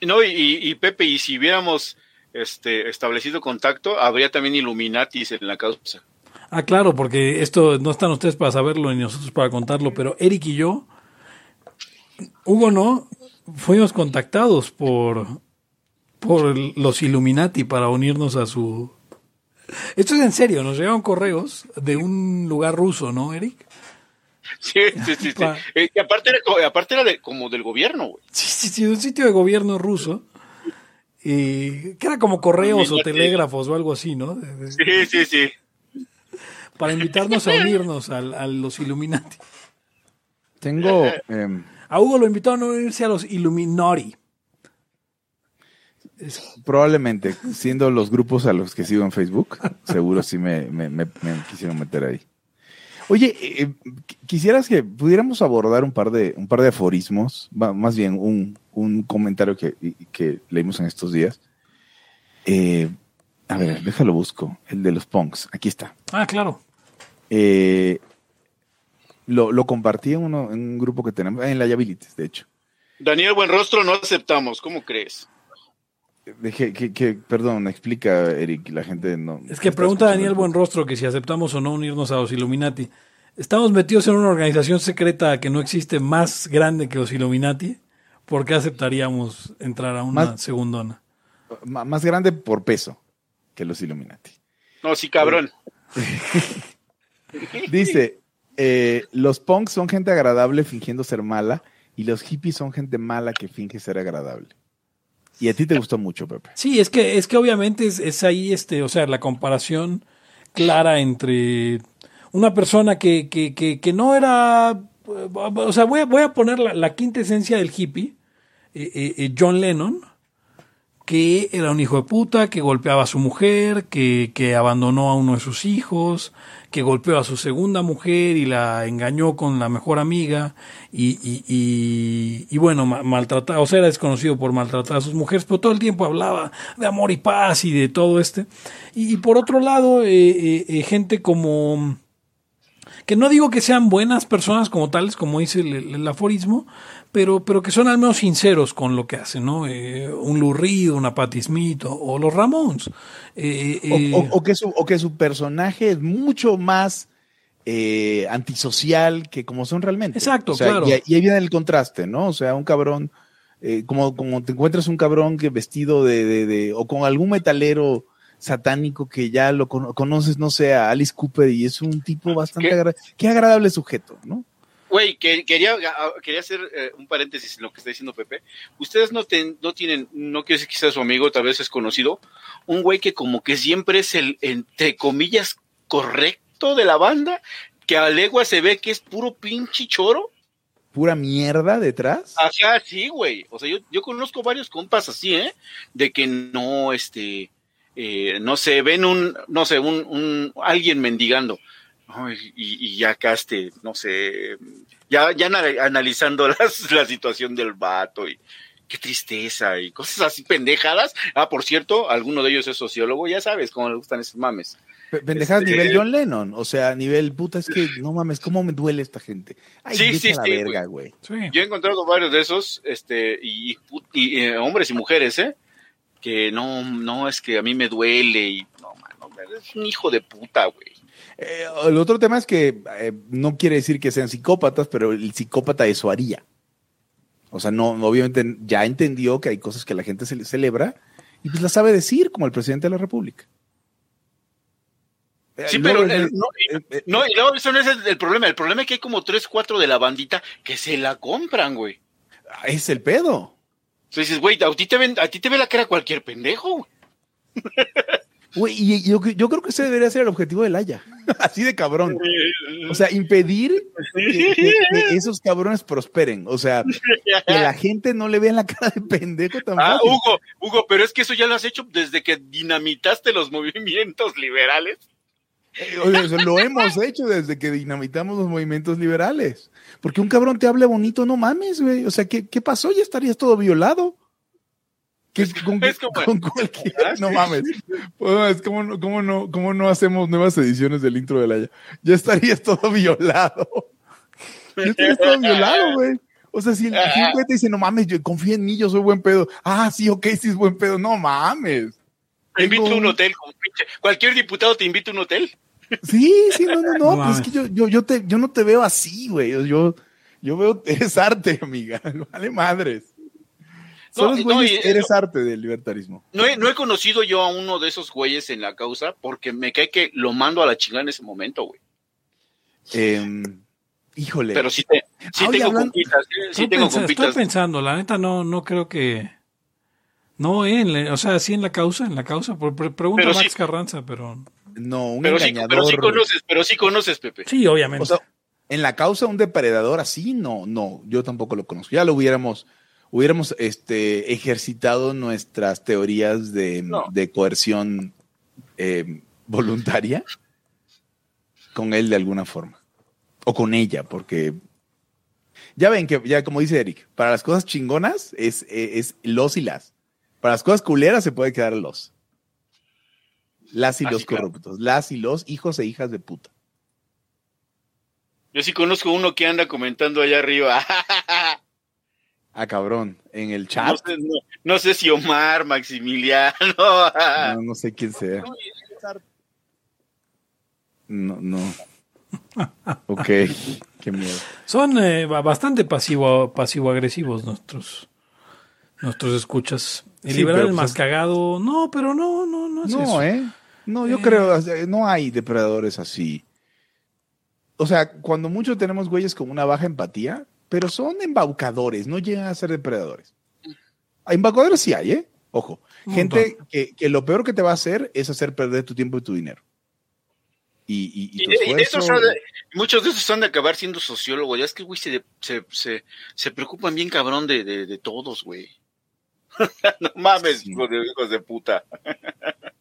S3: No, y, y- Pepe, y si hubiéramos este, establecido contacto, habría también Illuminatis en la causa.
S1: Ah, claro, porque esto no están ustedes para saberlo ni nosotros para contarlo, pero Eric y yo, Hugo no, fuimos contactados por, por los Illuminati para unirnos a su... Esto es en serio, nos llegaron correos de un lugar ruso, ¿no, Eric?
S3: Sí, sí, sí. sí. Eh, y aparte era, aparte era de, como del gobierno, güey.
S1: Sí, sí, sí, de un sitio de gobierno ruso. Y que era como correos o telégrafos o algo así, ¿no?
S3: Sí, sí, sí.
S1: para invitarnos a unirnos al- a, los Illuminati.
S2: Tengo. em,
S1: A Hugo lo invitaron a unirse a los Illuminati.
S2: Probablemente, siendo los grupos a los que sigo en Facebook, seguro sí me, me- me- me quisieron meter ahí. Oye, eh, eh, qu- quisieras que pudiéramos abordar un par de, un par de aforismos, más bien un, un comentario que, leímos en estos días. Eh, a ver, déjalo busco, el de los punks, aquí está.
S1: Ah, claro.
S2: Eh, lo, lo compartí en, uno, en un grupo que tenemos, en la Yabilities, de hecho.
S3: Daniel Buenrostro no aceptamos, ¿cómo crees?
S2: Deje- que, que- perdón, explica, Eric, la gente no.
S1: Es que pregunta Daniel
S2: el-
S1: Buenrostro que si aceptamos o no unirnos a los Illuminati. Estamos metidos en una organización secreta que no existe más grande que los Illuminati. ¿Por qué aceptaríamos entrar a una
S2: Más-
S1: segundona?
S2: Más grande por peso que los Illuminati.
S3: No, sí, cabrón.
S2: Dice, eh, los punks son gente agradable fingiendo ser mala y los hippies son gente mala que finge ser agradable. Y a ti te gustó mucho, Pepe.
S1: Sí, es que, es que obviamente es, es ahí, este, o sea, la comparación clara entre una persona que, que, que, que no era, o sea, voy a, voy a poner la, la quinta esencia del hippie, eh, eh, eh, John Lennon, que era un hijo de puta, que golpeaba a su mujer, que, que abandonó a uno de sus hijos, que golpeó a su segunda mujer y la engañó con la mejor amiga y, y, y, bueno, ma- maltrataba, o sea, era desconocido por maltratar a sus mujeres, pero todo el tiempo hablaba de amor y paz y de todo este. Y, por otro lado, eh, eh, eh, gente como que no digo que sean buenas personas como tales, como dice el aforismo, pero, pero que son al menos sinceros con lo que hacen, ¿no? Eh, un Reed, una Patti Smith o, o los Ramones. Eh,
S2: O,
S1: eh,
S2: o- o que su, o que su personaje es mucho más eh, antisocial que como son realmente.
S1: Exacto,
S2: O sea,
S1: claro.
S2: Y, y ahí viene el contraste, ¿no? O sea, un cabrón, eh, como, como te encuentras un cabrón que vestido de, de, de- o con algún metalero satánico que ya lo cono- conoces, no sé, a Alice Cooper y es un tipo bastante
S3: ¿Qué?
S2: agradable. Qué agradable sujeto, ¿no?
S3: Güey, que, quería, quería hacer eh, un paréntesis en lo que está diciendo Pepe. Ustedes no, ten- no tienen, no quiero decir sea su amigo, tal vez es conocido, un güey que como que siempre es el, entre comillas, correcto de la banda, que a legua se ve que es puro pinche choro.
S2: Pura mierda detrás.
S3: Ajá, sí, güey. O sea, yo, yo conozco varios compas así, ¿eh? De que no, este, eh, no sé, ven un, no sé, un, un, alguien mendigando. Ay, y, y ya acá, este, no sé, ya, ya ana- analizando las, la situación del vato y qué tristeza y cosas así pendejadas. Ah, por cierto, alguno de ellos es sociólogo, ya sabes cómo le gustan esos mames.
S2: Pe- Pendejadas
S3: Este-
S2: nivel John Lennon. O sea, nivel puta, es que no mames, cómo me duele esta gente. Ay,
S3: Sí, sí,
S2: la
S3: sí,
S2: verga, güey.
S1: sí.
S3: Yo he encontrado varios de esos, este, y, y, eh, hombres y mujeres, ¿eh? Que no, no, es que a mí me duele y no, mano, es un hijo de puta, güey.
S2: Eh, el otro tema es que eh, no quiere decir que sean psicópatas, pero el psicópata eso haría. O sea, no, obviamente ya entendió que hay cosas que la gente se celebra y pues las sabe decir, como el presidente de la República. Eh,
S3: Sí, pero el- no, no, eso no es el, el problema. El problema es que hay como tres, cuatro de la bandita que se la compran, güey.
S2: es el pedo.
S3: Entonces dices, güey, a ti te ven, a ti te ve la cara cualquier pendejo, güey.
S2: Güey, y yo, yo creo que ese debería ser el objetivo del Haya. Así de cabrón. O sea, impedir que, que- que esos cabrones prosperen. O sea, que la gente no le vea la cara de pendejo tan
S3: Ah,
S2: fácil.
S3: Hugo, Hugo, pero es que eso ya lo has hecho desde que dinamitaste los movimientos liberales.
S2: Eh, o sea, lo hemos hecho desde que dinamitamos los movimientos liberales. Porque un cabrón te hable bonito, no mames, güey. O sea, ¿qué, qué pasó? Ya estarías todo violado. ¿Qué- con,
S3: es como-
S2: con cualquier-
S3: Ah,
S2: no mames. Pues, ¿cómo, no- cómo no, ¿Cómo no hacemos nuevas ediciones del intro de la ya? Ya estarías todo violado. Ya estarías todo violado, güey. O sea, si el, güey te dice, no mames, yo, confía en mí, yo soy buen pedo. Ah, sí, ok, sí es buen pedo. No mames.
S3: Te invito a un hotel, como pinche. Cualquier diputado te invita a un hotel.
S2: Sí, sí, no, no, no,
S1: No
S2: pues es que yo, yo, yo, te, yo no te veo así, güey. Yo, yo veo, eres arte, amiga. Vale madres.
S3: No, no,
S2: güeyes,
S3: y-
S2: eres arte del libertarismo.
S3: No he, no he conocido yo a uno de esos güeyes en la causa porque me cae que lo mando a la chingada en ese momento, güey.
S2: Em, híjole.
S3: Pero sí, te, sí
S2: Ah,
S3: tengo
S2: hablando-
S3: compitas, ¿eh? sí
S1: Estoy,
S3: tengo
S1: pensa- estoy
S3: compitas.
S1: pensando, la neta no, no creo que... No, eh, en o sea, sí en la causa, en la causa. Por, pre- pregunta Max
S3: sí.
S1: Carranza, pero...
S2: no, un
S3: Pero sí, pero sí conoces, pero sí conoces, Pepe.
S1: Sí, obviamente.
S2: O sea, en la causa un depredador así, no, no, yo tampoco lo conozco. Ya lo hubiéramos, hubiéramos este, ejercitado nuestras teorías de,
S3: No.
S2: de coerción eh, voluntaria con él de alguna forma. O con ella, porque ya ven que, ya como dice Eric, para las cosas chingonas es, es, es los y las. Para las cosas culeras se puede quedar los. Las y los
S3: claro.
S2: corruptos. Las y los hijos e hijas de puta.
S3: Yo sí conozco uno que anda comentando allá arriba.
S2: Ah, cabrón. En el
S3: no,
S2: chat.
S3: sé, no- no sé si Omar, Maximiliano.
S2: No, no sé quién sea. No, no. Ok, qué miedo.
S1: Son eh, ba- bastante pasivo, pasivo-agresivos nuestros, nuestros escuchas. El
S2: Sí,
S1: liberal
S2: pues,
S1: más
S2: es-
S1: cagado, no, pero no, no, no es
S2: No,
S1: eso.
S2: ¿eh? No, yo
S1: Eh.
S2: creo, no hay depredadores así. O sea, cuando mucho tenemos güeyes con una baja empatía, pero son embaucadores, no llegan a ser depredadores. Embaucadores sí hay, ¿eh? Ojo.
S1: Un
S2: Gente que, que lo peor que te va a hacer es hacer perder tu tiempo y tu dinero. Y, y, y
S3: Y
S2: tu
S3: de- y de
S2: esfuerzo.
S3: esos han de- muchos de esos han de acabar siendo sociólogos. Ya es que, güey, se, se, se, se preocupan bien cabrón de, de, de todos, güey. no mames, hijos de puta.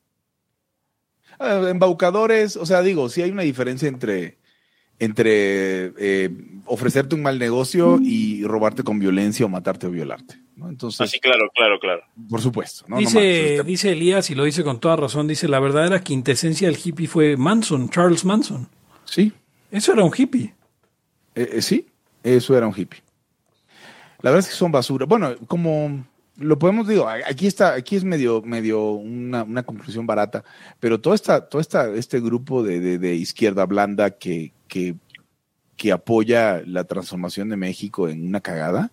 S2: Ah, embaucadores, o sea, digo, sí hay una diferencia entre, entre eh, ofrecerte un mal negocio y robarte con violencia o matarte o violarte. ¿no? Entonces,
S3: Así, claro, claro, claro.
S2: por supuesto. ¿no? No
S1: dice,
S2: este-
S1: dice Elías, y lo dice con toda razón, dice, la verdadera quintesencia del hippie fue Manson, Charles Manson.
S2: Sí,
S1: Eso era un hippie.
S2: eh, eh, sí, eso era un hippie. La verdad es que son basura. Bueno, como lo podemos, digo, aquí está, aquí es medio, medio una, una conclusión barata, pero todo esta, todo esta, este grupo de, de- de izquierda blanda que, que, que apoya la transformación de México en una cagada,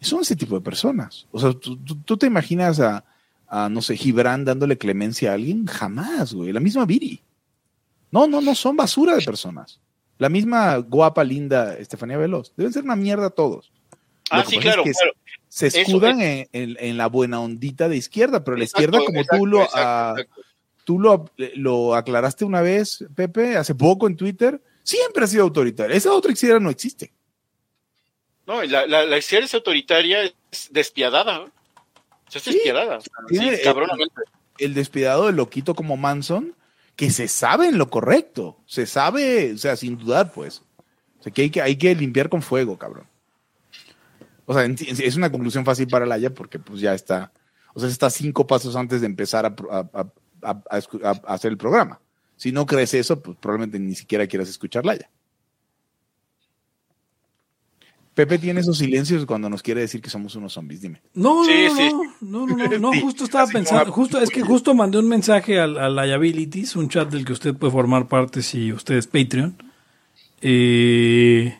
S2: son ese tipo de personas. O sea, tú, tú- tú te imaginas a, a, no sé, Gibran dándole clemencia a alguien, jamás, güey. La misma Viri. No, no, no, son basura de personas. La misma guapa, linda Estefanía Veloz. Deben ser una mierda todos.
S3: Ah, sí,
S2: es
S3: claro,
S2: que
S3: claro.
S2: Se escudan en, en- en la buena ondita de izquierda, pero la
S3: Exacto,
S2: izquierda, como
S3: exacto,
S2: tú lo,
S3: exacto,
S2: ah, tú lo, lo aclaraste una vez, Pepe, hace poco en Twitter, siempre ha sido autoritaria. Esa otra izquierda no existe.
S3: No, la, la, la izquierda es autoritaria, es despiadada. es
S2: Sí.
S3: despiadada. o sea,
S2: Tiene-
S3: sí, cabronamente.
S2: El despiadado del loquito como Manson, que se sabe en lo correcto, se sabe, o sea, sin dudar, pues. O sea, que hay que, hay que limpiar con fuego, cabrón. O sea, es una conclusión fácil para Laya porque pues ya está, o sea, está cinco pasos antes de empezar a hacer el programa. Si no crees eso, pues probablemente ni siquiera quieras escuchar Laya. Pepe tiene esos silencios cuando nos quiere decir que somos unos zombies, dime.
S1: No,
S3: Sí,
S1: no,
S3: sí.
S1: no, no, no, no, no,
S2: Sí,
S1: justo estaba pensando,
S2: a-
S1: justo, es que justo mandé un mensaje al, a Liabilities, un chat del que usted puede formar parte si usted es Patreon. Eh,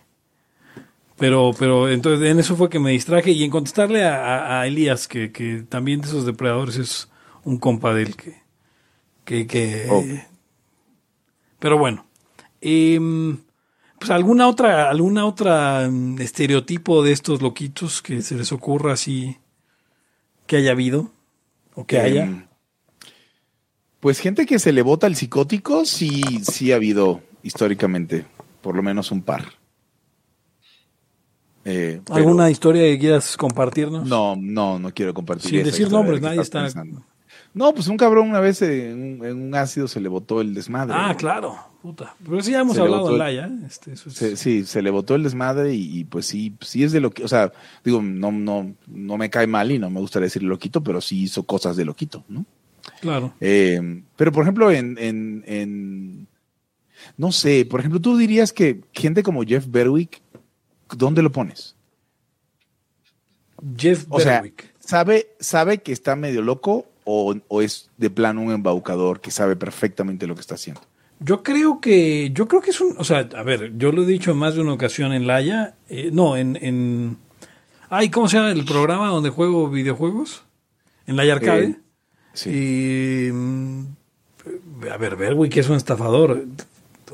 S1: pero, pero entonces en eso fue que me distraje y en contestarle a, a- a Elías, que, que también de esos depredadores es un compa de él que, que, que
S2: Oh.
S1: Pero bueno. Em, pues alguna otra, alguna otra mm, estereotipo de estos loquitos que se les ocurra así que haya habido o que haya.
S2: Em, Pues gente que se le vota el psicótico, sí, sí ha habido históricamente, por lo menos un par. Eh, pero
S1: ¿Alguna historia que quieras compartirnos?
S2: No, no, no quiero compartir.
S1: Sin decir nombres, nadie está-
S2: pensando. No, pues un cabrón una vez en, un- en un ácido se le botó el desmadre.
S1: Ah, claro, puta. Pero sí ya hemos
S2: Se
S1: hablado en Laia. Este, eso es-
S2: Se- sí, se le botó el desmadre y, y, pues sí, sí es de lo que, o sea, digo, no, no, no me cae mal y no me gustaría decir loquito, pero sí hizo cosas de loquito, ¿no?
S1: Claro.
S2: Eh, pero, por ejemplo, en, en, en- No sé, por ejemplo, tú dirías que gente como Jeff Berwick, ¿dónde lo pones?
S1: Jeff
S2: O sea,
S1: Berwick.
S2: ¿sabe, ¿sabe que está medio loco o, o es de plano un embaucador que sabe perfectamente lo que está haciendo?
S1: Yo creo que, yo creo que es un, o sea, a ver, yo lo he dicho en más de una ocasión en Laia, eh, no, en, en, ay, ¿cómo se llama el programa donde juego videojuegos? En Laia Arcade.
S2: Eh, Sí.
S1: Y, mm, a ver, Berwick es un estafador.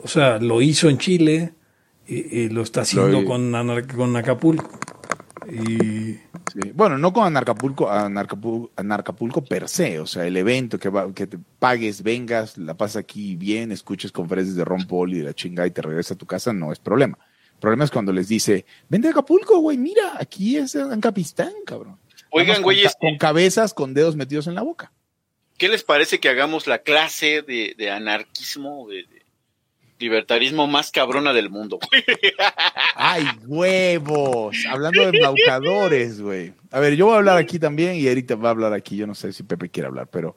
S1: O sea, lo hizo en Chile y, y lo está haciendo
S2: Lo-
S1: con, con Acapulco. Y
S2: Sí. Bueno, no con Anarcapulco, Anarcapulco, Anarcapulco per se, o sea, el evento que, va, que te pagues, vengas, la pasas aquí bien, escuches conferencias de Ron Paul y de la chinga y te regresas a tu casa, no es problema. El problema es cuando les dice, vente a Acapulco, güey, mira, aquí es Ancapistán, cabrón.
S3: Oigan,
S2: Vamos con con cabezas, con dedos metidos en la boca.
S3: ¿qué les parece que hagamos la clase de, de anarquismo, de, de libertarismo más cabrona del mundo?
S2: ¡Ay, huevos! Hablando de embaucadores, güey. A ver, yo voy a hablar aquí también y Erika va a hablar aquí. Yo no sé si Pepe quiere hablar, pero.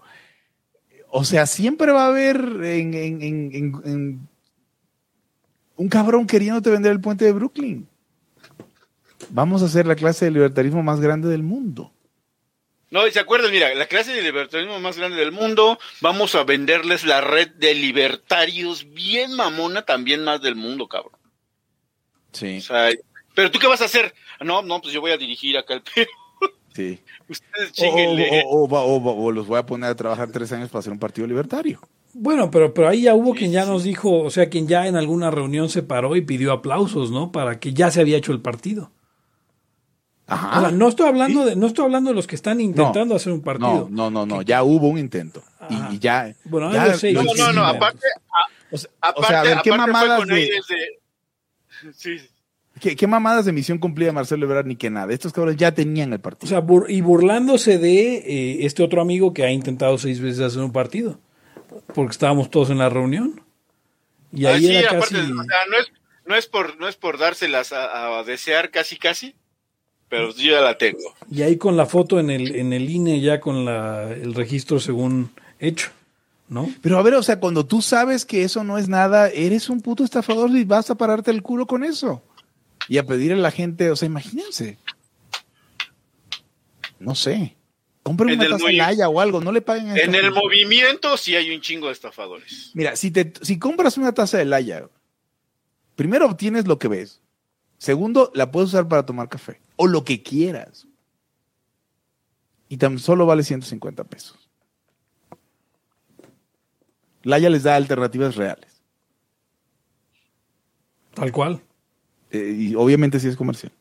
S2: O sea, siempre va a haber en- un cabrón queriéndote vender el puente de Brooklyn. Vamos a hacer la clase de libertarismo más grande del mundo.
S3: No, ¿se acuerdan? Mira, la clase de libertarismo más grande del mundo, vamos a venderles la red de libertarios bien mamona también más del mundo, cabrón.
S2: Sí,
S3: O sea, pero tú qué vas a hacer? No, no, pues yo voy a dirigir acá el pedo.
S2: sí.
S3: Ustedes
S2: O,
S3: chinguenle.
S2: o- o- o- o- o los voy a poner a trabajar tres años para hacer un partido libertario.
S1: bueno, pero, pero ahí ya hubo
S3: Sí,
S1: quien ya
S3: sí.
S1: nos dijo, o sea, quien ya en alguna reunión se paró y pidió aplausos, ¿no? Para que ya se había hecho el partido.
S2: Ajá.
S1: O sea, no estoy hablando de, no estoy hablando de los que están intentando hacer un
S2: No,
S1: partido.
S2: no, no, no, ya hubo un intento. Y-
S1: Ajá.
S2: Y, ya.
S1: Bueno,
S2: ya
S1: sé,
S3: No, no, no, aparte,
S2: O sea,
S3: aparte,
S2: o sea, a ver, ¿qué
S3: aparte fue
S2: mamadas
S3: con
S2: de-
S3: de... Sí.
S2: ¿Qué, qué mamadas de misión cumplida Marcelo Ebrard ni que nada? Estos cabrones ya tenían el
S1: O
S2: partido.
S1: sea, bur- y burlándose de eh, este otro amigo que ha intentado seis veces hacer un partido. Porque estábamos todos en la reunión. Y
S3: Ah, sí,
S1: era
S3: aparte,
S1: casi.
S3: o sea, no es, no es por, no es por dárselas a, a desear casi casi, pero yo ya la tengo.
S1: Y ahí con la foto en el, en el INE, ya con la, el registro según hecho. ¿No?
S2: Pero a ver, o sea, cuando tú sabes que eso no es nada, eres un puto estafador y vas a pararte el culo con eso. Y a pedirle a la gente, o sea, imagínense. No sé. Compren
S3: En
S2: una taza
S3: muy-
S2: de Laya o algo, no le paguen a
S3: En el movimiento sí hay un chingo de estafadores.
S2: Mira, si, te, si compras una taza de Laya, primero obtienes lo que ves. Segundo, la puedes usar para tomar café. O lo que quieras. Y tan solo vale 150 pesos. Laya les da alternativas reales.
S1: Tal cual.
S2: Eh, y obviamente sí es comercial.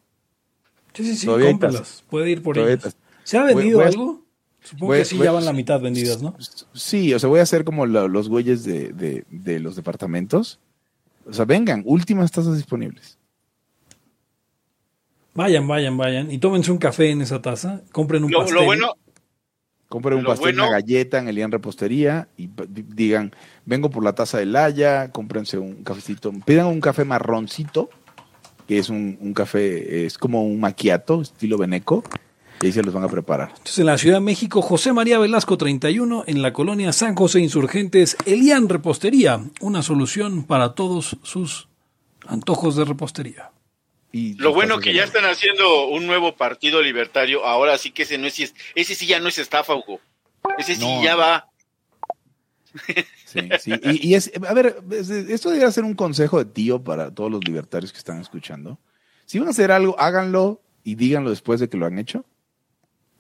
S1: Sí, sí, sí,
S2: Todavía
S1: cómpralas. Puede ir por
S2: Todavía
S1: ellas. ¿Se ha vendido
S2: voy
S1: algo? Supongo
S2: voy
S1: que sí, ya van la mitad vendidas, ¿no?
S2: Sí, o sea, voy a hacer como la- los güeyes de, de- de los departamentos. O sea, vengan, últimas tazas disponibles.
S1: Vayan, vayan, vayan. Y tómense un café en esa taza. Compren un
S3: Lo,
S1: pastel.
S3: lo bueno,
S2: Compren un
S3: Lo
S2: pastel,
S3: bueno-
S2: una galleta en el Ian Repostería y digan, vengo por la taza de Laya, cómprense un cafecito, pidan un café marroncito, que es un, un café, es como un maquiato, estilo veneco, y ahí se los van a preparar.
S1: Entonces, en la Ciudad de México, José María Velasco 31, en la colonia San José Insurgentes, Elian Repostería, una solución para todos sus antojos de repostería.
S2: Y
S3: lo bueno que ya están haciendo un nuevo partido libertario. Ahora sí que ese no es, ese sí ya no es estafa, Hugo. Ese sí ya va.
S2: Sí, sí. Y, y es, a ver, es- esto debería ser un consejo de tío para todos los libertarios que están escuchando. Si van a hacer algo, háganlo y díganlo después de que lo han hecho.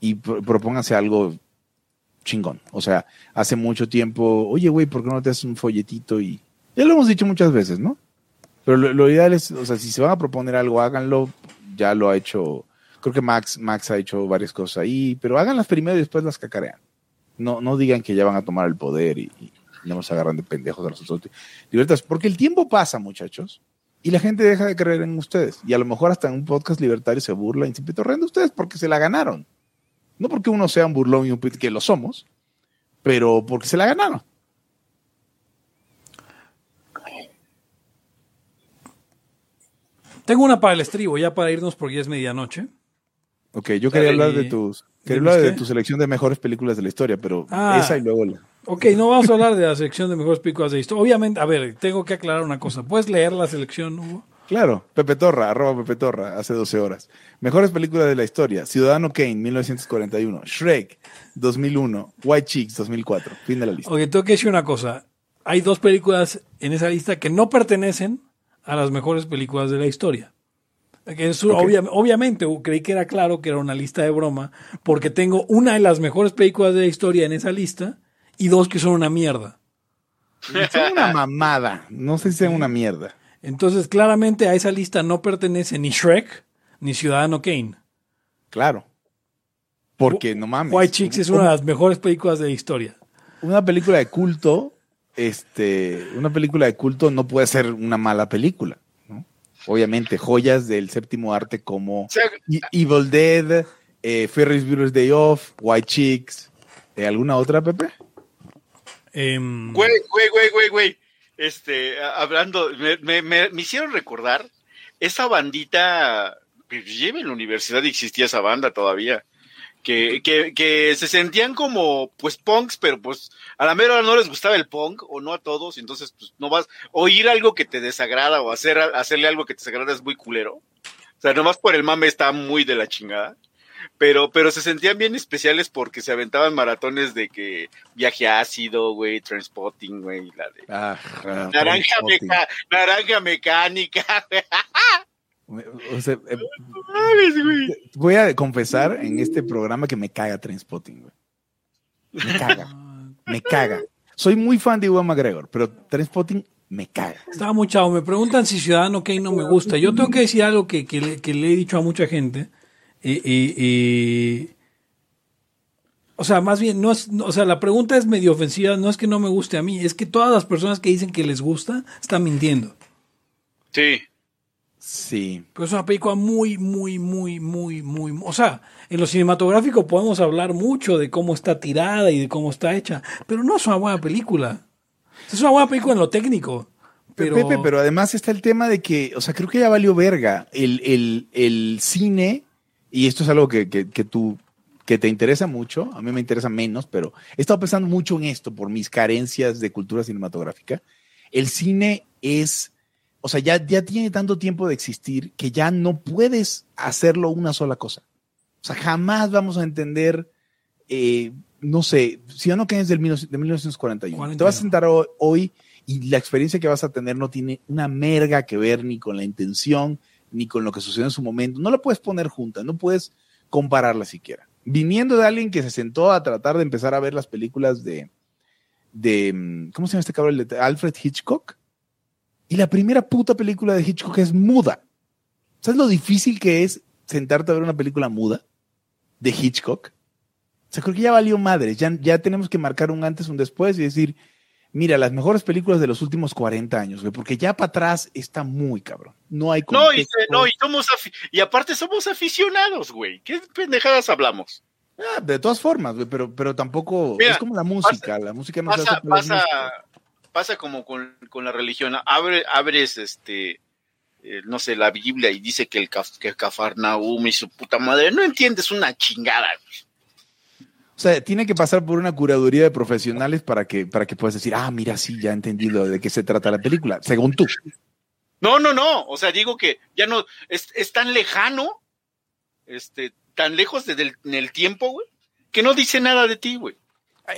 S2: Y pro- propónganse algo chingón. O sea, hace mucho tiempo, oye, güey, ¿por qué no te haces un folletito? Y ya lo hemos dicho muchas veces, ¿no? Pero lo, ideal es, o sea, si se van a proponer algo, háganlo. Ya lo ha hecho, creo que Max, Max ha hecho varias cosas ahí, pero háganlas primero y después las cacarean. No, no digan que ya van a tomar el poder y, y no nos agarran de pendejos a nosotros. Libertades, porque el tiempo pasa, muchachos, y la gente deja de creer en ustedes. Y a lo mejor hasta en un podcast libertario se burla y se de ustedes porque se la ganaron. No porque uno sea un burlón y un pit, que lo somos, pero porque se la ganaron.
S1: Tengo una para el estribo, ya para irnos porque ya es medianoche.
S2: Ok, yo quería hablar de tus,
S1: ¿de
S2: quería hablar de tu selección de mejores películas de la historia, pero
S1: Ah.
S2: esa y luego la.
S1: Ok, no vamos a hablar de la selección de mejores películas de historia. Obviamente, a ver, tengo que aclarar una cosa. ¿Puedes leer la selección, Hugo?
S2: Claro, Pepe Torra, arroba Pepe Torra, hace 12 horas. Mejores películas de la historia. Ciudadano Kane, 1941. Shrek, 2001. White Chicks, 2004. Fin de la lista.
S1: Ok, tengo que decir una cosa. Hay dos películas en esa lista que no pertenecen a las mejores películas de la historia. Obvia- obviamente, creí que era claro que era una lista de broma, porque tengo una de las mejores películas de la historia en esa lista y dos que son una mierda.
S2: Son una mamada. No sé si sean una mierda.
S1: Entonces, claramente a esa lista no pertenece ni Shrek ni Ciudadano Kane.
S2: Claro. Porque no mames.
S1: White Chicks es una de las mejores películas de la historia.
S2: Una película de culto, este, una película de culto no puede ser una mala película. ¿no? Obviamente, joyas del séptimo arte como E- Evil Dead, eh, Ferris Bueller's Day Off, White Chicks. ¿eh, ¿Alguna otra, Pepe?
S1: Em,
S3: Güey, güey, güey, güey, güey. Este, hablando, me, me, me- me hicieron recordar esa bandita, que lleva en la universidad y existía esa banda todavía, que, que, que se sentían como, pues, punks, pero pues, a la mera no les gustaba el punk, o no a todos, y entonces, pues, no vas, oír algo que te desagrada, o hacer, hacerle algo que te desagrada es muy culero. O sea, nomás por el mame está muy de la chingada. Pero, pero se sentían bien especiales porque se aventaban maratones de que viaje ácido, güey, transpotting, güey, la de
S2: Ah,
S3: naranja, meca- naranja mecánica.
S2: O sea, eh, voy a confesar en este programa que me caga Trainspotting, güey. Me caga, me caga. Soy muy fan de Iwan McGregor, pero Trainspotting me caga.
S1: Estaba muy chavo. Me preguntan si Ciudadano Kane no me gusta. Yo tengo que decir algo que, que le, que le he dicho a mucha gente. Y, y- y- o sea, más bien, no es, no- o sea, la pregunta es medio ofensiva. No es que no me guste a mí, es que todas las personas que dicen que les gusta están mintiendo.
S3: Sí.
S2: Sí.
S1: Pero es una película muy, muy, muy, muy, muy... O sea, en lo cinematográfico podemos hablar mucho de cómo está tirada y de cómo está hecha, pero no es una buena película. Es una buena película en lo técnico. Pero...
S2: Pepe, pero además está el tema de que, o sea, creo que ya valió verga. El, el, el cine, y esto es algo que, que, que tú que te interesa mucho, a mí me interesa menos, pero he estado pensando mucho en esto por mis carencias de cultura cinematográfica. El cine es, o sea, ya, ya tiene tanto tiempo de existir que ya no puedes hacerlo una sola cosa. O sea, jamás vamos a entender, eh, no sé, Ciudadano Kane es del, de 1941.
S1: 40.
S2: Te vas a sentar hoy, hoy y la experiencia que vas a tener no tiene una merga que ver ni con la intención, ni con lo que sucedió en su momento. No la puedes poner junta, no puedes compararla siquiera viniendo de alguien que se sentó a tratar de empezar a ver las películas de, de ¿cómo se llama este cabrón? De Alfred Hitchcock. Y la primera puta película de Hitchcock es muda. ¿Sabes lo difícil que es sentarte a ver una película muda de Hitchcock? O sea, creo que ya valió madre. Ya, ya tenemos que marcar un antes, un después y decir, mira, las mejores películas de los últimos 40 años, güey, porque ya para atrás está muy cabrón. No hay
S3: no y, no, y, somos y aparte somos aficionados, güey. ¿Qué pendejadas hablamos?
S2: Ah, de todas formas, güey, pero, pero tampoco
S3: Mira,
S2: es como la música.
S3: pasa-
S2: la música no
S3: Pasa, pasa. Pasa como con, con la religión. Abre, abres este, eh, no sé, la Biblia y dice que el, Caf- que Cafarnaum y su puta madre. No entiendes una chingada. güey.
S2: O sea, tiene que pasar por una curaduría de profesionales para que, para que puedas decir, ah, mira, sí, ya he entendido de qué se trata la película, según tú.
S3: No, no, no. O sea, digo que ya no, es, es tan lejano, este, tan lejos de- del, en el tiempo, güey, que no dice nada de ti, güey.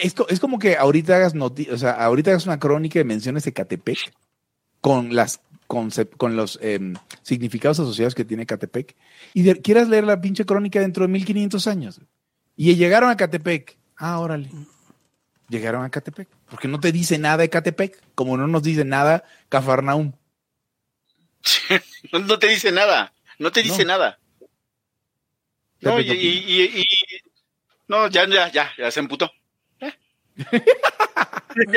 S2: Es, es como que ahorita hagas noti- o sea, ahorita hagas una crónica de menciones de Catepec con las con los em, significados asociados que tiene Catepec y de- quieras leer la pinche crónica dentro de 1500 años. Y llegaron a Catepec. Ah, órale. Llegaron a Catepec. Porque no te dice nada de Catepec, como no nos dice nada Cafarnaum.
S3: No, no te dice nada. No te dice
S2: No.
S3: nada. No, y- no, ya, ya, ya, ya se emputó.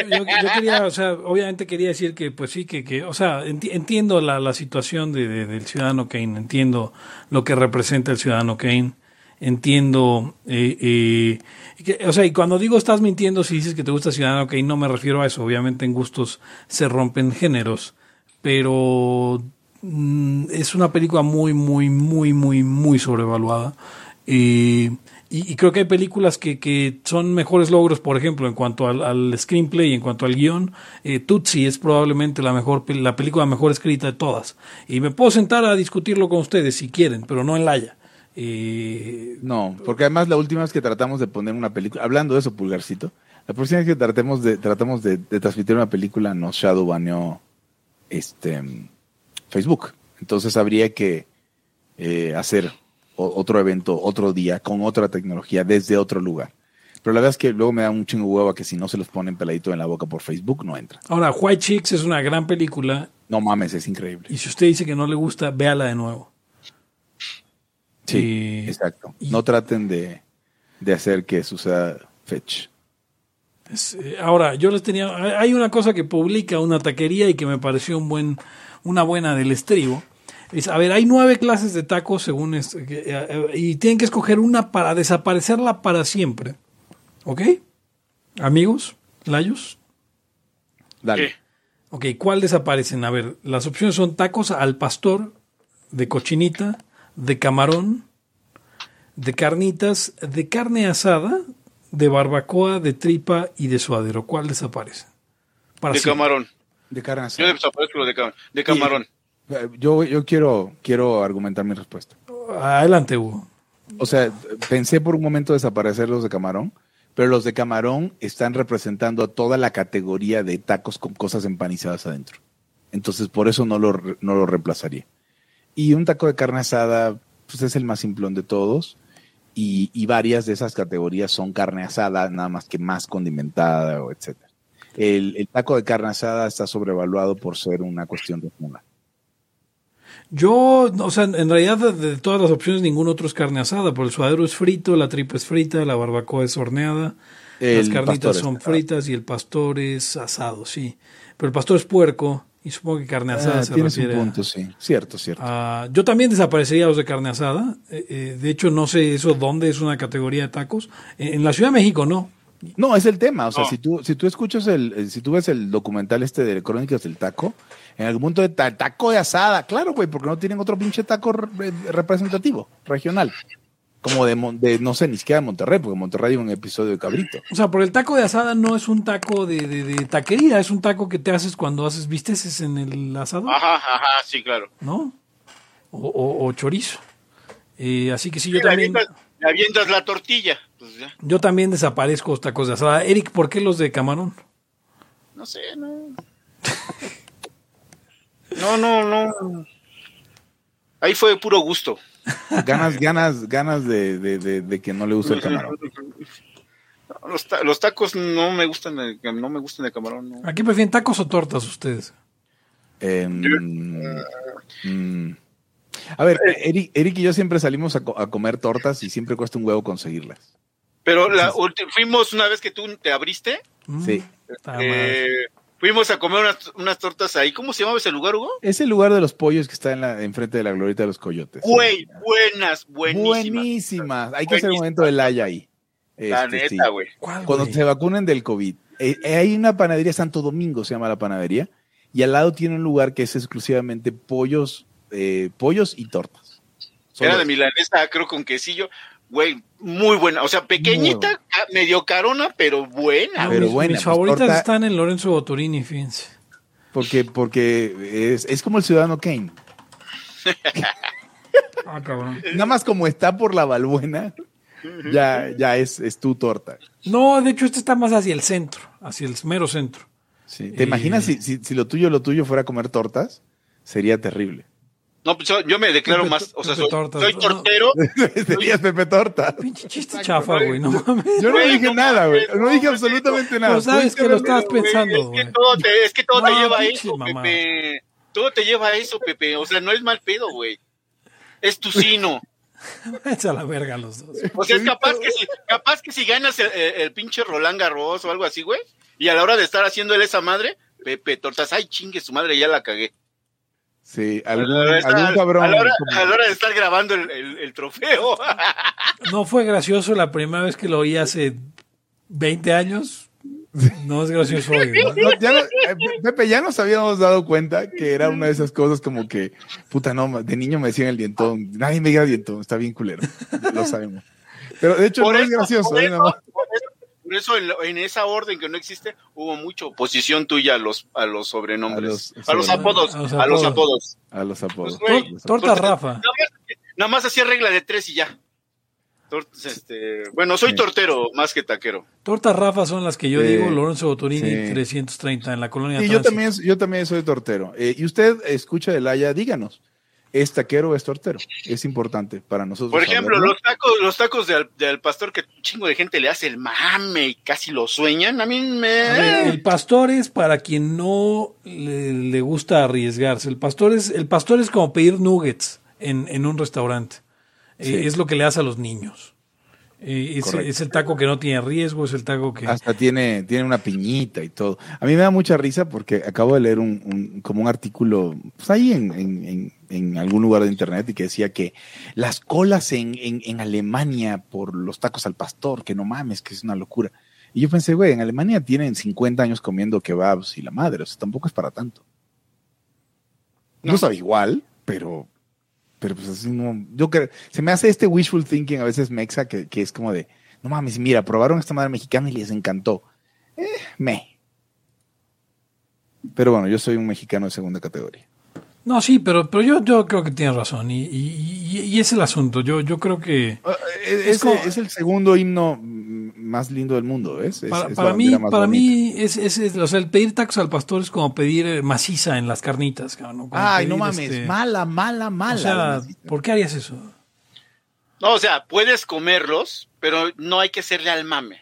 S1: Yo, quería, o sea, obviamente quería decir que, pues sí, que, que o sea, enti- entiendo la, la situación de, de- del ciudadano Kane, entiendo lo que representa el ciudadano Kane, entiendo, eh, eh, o sea, y cuando digo estás mintiendo si dices que te gusta Ciudadano Kane, no me refiero a eso, obviamente en gustos se rompen géneros, pero mm, es una película muy, muy, muy, muy, muy sobrevaluada. Eh, y, creo que hay películas que, que son mejores logros, por ejemplo, en cuanto al, al screenplay en cuanto al guion. Eh, Tutsi es probablemente la mejor la película mejor escrita de todas. Y me puedo sentar a discutirlo con ustedes si quieren, pero no en Laia. Eh,
S2: No, porque además la última vez que tratamos de poner una película, hablando de eso, Pulgarcito, la próxima vez que tratemos de, tratamos de, transmitir una película nos shadow baneó este, Facebook. Entonces habría que eh, hacer o- otro evento otro día con otra tecnología desde otro lugar. Pero la verdad es que luego me da un chingo de hueva que si no se los ponen peladito en la boca por Facebook no entra.
S1: ahora, White Chicks es una gran película
S2: No mames, es increíble.
S1: y si usted dice que no le gusta, véala de nuevo.
S2: Sí,
S1: Y-
S2: exacto.
S1: y-
S2: No traten de, de hacer que suceda fetch.
S1: Es, eh, ahora, yo les tenía. hay- Hay una cosa que publica una taquería y que me pareció un buen, una buena del estribo. Es, a ver, hay nueve clases de tacos según es- eh, eh, y tienen que escoger una para desaparecerla para siempre. ¿Ok? Amigos, Layos.
S2: Dale.
S3: ¿Qué?
S1: Ok, ¿cuál desaparecen? A ver, las opciones son tacos al pastor, de cochinita, de camarón, de carnitas, de carne asada, de barbacoa, de tripa y de suadero. ¿Cuál desaparece? Para
S3: De
S1: siempre.
S3: camarón.
S2: De carne
S3: Yo
S2: asada.
S3: desaparezco lo de, cam- de camarón.
S2: Yo, yo quiero, quiero argumentar mi respuesta.
S1: Adelante, Hugo.
S2: O sea, pensé por un momento desaparecer los de camarón, pero los de camarón están representando a toda la categoría de tacos con cosas empanizadas adentro. Entonces, por eso no lo, no lo reemplazaría. Y un taco de carne asada, pues es el más simplón de todos. Y, y varias de esas categorías son carne asada, nada más que más condimentada o etcétera. El, el taco de carne asada está sobrevaluado por ser una cuestión de moda.
S1: Yo, o sea, en realidad de, todas las opciones ningún otro es carne asada, porque el suadero es frito, la tripa es frita, la barbacoa es horneada, las carnitas son fritas y el pastor es asado, sí. Pero el pastor es puerco Y supongo que carne asada
S2: Ah,
S1: se
S2: un
S1: refiere a-
S2: punto, sí. Cierto, cierto.
S1: Yo también desaparecería los de carne asada. Eh, eh, de hecho, no sé eso dónde es una categoría de tacos. En, en la Ciudad de México no.
S2: No, es el tema. O sea,
S3: No.
S2: si tú, si tú escuchas el, el- si tú ves el documental este de Crónicas del Taco, en algún punto de ta- taco de asada, claro, güey, porque no tienen otro pinche taco re- representativo, regional. Como de, no sé, ni siquiera de Monterrey, porque Monterrey hay un episodio de Cabrito.
S1: O sea, por el taco de asada no es un taco de, de- de taquería, es un taco que te haces cuando haces bisteces en el asado,
S3: Ajá, ajá, sí, claro.
S1: ¿no? O, o- o chorizo. Eh, así que sí, yo
S3: le,
S1: también,
S3: avientas, le avientas la tortilla. Pues ya.
S1: yo también desaparezco los tacos de asada. Eric, ¿por qué los de camarón?
S3: No sé, no. No, no, no. Ahí fue puro gusto.
S2: Ganas, ganas, ganas de, de- de- de que no le guste el camarón.
S3: Los, ta- los tacos no me gustan de, no me gustan de camarón. no.
S1: ¿Aquí prefieren tacos o tortas ustedes?
S2: Em, mm. A ver, Eric, Eric y yo siempre salimos a, co- a comer tortas y siempre cuesta un huevo conseguirlas.
S3: Pero la fuimos una vez que tú te abriste,
S1: Mm,
S2: Sí.
S3: eh, fuimos a comer unas, unas tortas ahí. ¿Cómo se llamaba ese lugar, Hugo?
S2: Es el lugar de los pollos que está en la, enfrente de la glorieta de los coyotes.
S3: Güey, buenas, buenísimas.
S2: Buenísimas. Hay que hacer un momento de laya ahí.
S3: La
S2: Este,
S3: neta, güey.
S1: ¿Cuál,
S2: Cuando se vacunen del COVID. Eh, eh, hay una panadería, Santo Domingo se llama la panadería, y al lado tiene un lugar que es exclusivamente pollos, eh, pollos y tortas. Solo
S3: Era de milanesa, creo, con quesillo. Güey, muy buena. O sea, pequeñita, ca- medio carona, pero buena.
S2: Pero
S1: mis,
S2: buena,
S1: mis
S2: pues,
S1: favoritas
S2: torta-
S1: están en Lorenzo Botorini, fíjense.
S2: Porque, porque es, es como el ciudadano Kane.
S1: Ah, cabrón.
S2: Nada más como está por la balbuena, ya, ya es, es tu torta.
S1: No, de hecho, este está más hacia el centro, hacia el mero centro.
S2: Sí. ¿Te
S1: Eh.
S2: imaginas si, si, si lo tuyo, lo tuyo fuera comer tortas? Sería terrible.
S3: No, pues yo, yo me declaro
S1: Pepe-
S3: más. O sea, soy, soy tortero.
S2: Serías Pepe Torta.
S1: Pinche chiste chafa, güey, no mames.
S2: Yo no
S3: Güey,
S2: dije
S3: no
S2: nada, güey. No
S3: no,
S2: dije absolutamente nada.
S1: Pues sabes que lo estabas
S3: Güey,
S1: pensando,
S3: es, que todo te, es que todo te lleva a eso,
S1: mamá.
S3: Pepe. Todo te lleva a eso, Pepe. O sea, no es mal pedo, güey. Es tu sino.
S1: A la verga los dos.
S3: O sea, es capaz que si, capaz que si ganas el, el- el pinche Roland Garros o algo así, güey, y a la hora de estar haciéndole esa madre, Pepe, tortas, ay, chingue su madre, ya la cagué.
S2: Sí,
S3: A
S2: algún,
S3: la hora
S2: cabrón.
S3: a la hora,
S2: como-
S3: a la hora de estar grabando el, el- el trofeo.
S1: No fue gracioso la primera vez que lo oí hace 20 años. No es gracioso hoy. ¿no?
S2: No, ya no- eh, Pepe, ya nos habíamos dado cuenta que era una de esas cosas como que, puta, no, de niño me decían el dientón. Nadie me diga dientón, está bien culero. Lo sabemos. Pero de hecho
S3: Por
S2: no es gracioso.
S3: por
S2: ¿eh?
S3: eso,
S2: Nada más.
S3: por eso- por eso en, lo- en esa orden que no existe, hubo mucha oposición tuya a los, a los sobrenombres.
S2: A
S3: A
S2: los
S3: apodos.
S1: a los
S3: A los
S1: apodos.
S2: A los apodos.
S3: Pues,
S2: los
S1: Torta
S3: Porque-
S1: Rafa.
S3: Nada más, nada más hacía regla de tres y ya. Este, bueno, soy
S2: Sí.
S3: tortero más que taquero.
S1: Tortas Rafa son las que yo
S2: Sí.
S1: digo, Lorenzo Botorini
S2: Sí.
S1: 330 en la colonia
S2: Sí, yo también, yo también soy tortero. Eh, y usted escucha el Haya, díganos, ¿es taquero o es tortero? Es importante para nosotros.
S3: Por ejemplo,
S2: saberlo.
S3: los tacos, los tacos del, del pastor que un chingo de gente le hace el mame y casi lo sueñan. A mí me.
S1: A ver, el pastor es para quien no le, le gusta arriesgarse. El pastor es, el pastor es como pedir nuggets en, en un restaurante. Eh, es lo que le hace a los niños. Eh, es, el taco que no tiene riesgo, es el taco que...
S2: Hasta tiene, tiene una piñita y todo. A mí me da mucha risa porque acabo de leer un, un- como un artículo pues ahí en, en- en- en algún lugar de internet y que decía que las colas en, en- en Alemania por los tacos al pastor, que no mames, que es una locura. Y yo pensé, güey, en Alemania tienen 50 años comiendo kebabs y la madre, o sea, tampoco es para tanto. No,
S3: No.
S2: sabe igual, pero, pero pues así no. Yo creo, se me hace este wishful thinking a veces mexa que, que es como de, no mames, mira, probaron esta madre mexicana y les encantó. Eh, me. Pero bueno, yo soy un mexicano de segunda categoría.
S1: No, sí, pero, pero yo, yo creo que tienes razón. Y, y- y- y es el asunto. Yo, yo creo que...
S2: Es,
S1: Es como-
S2: es el segundo himno más lindo del mundo, ¿ves? Es-
S1: Para,
S2: es
S1: mí, para
S2: bonita.
S1: mí es, es- es- o sea, el pedir tacos al pastor es como pedir eh, maciza en las carnitas, cabrón,
S2: Ay, no mames,
S1: este,
S2: mala, mala, mala.
S1: O sea. ¿por qué harías eso?
S3: No, o sea, puedes comerlos, pero no hay que hacerle al mame.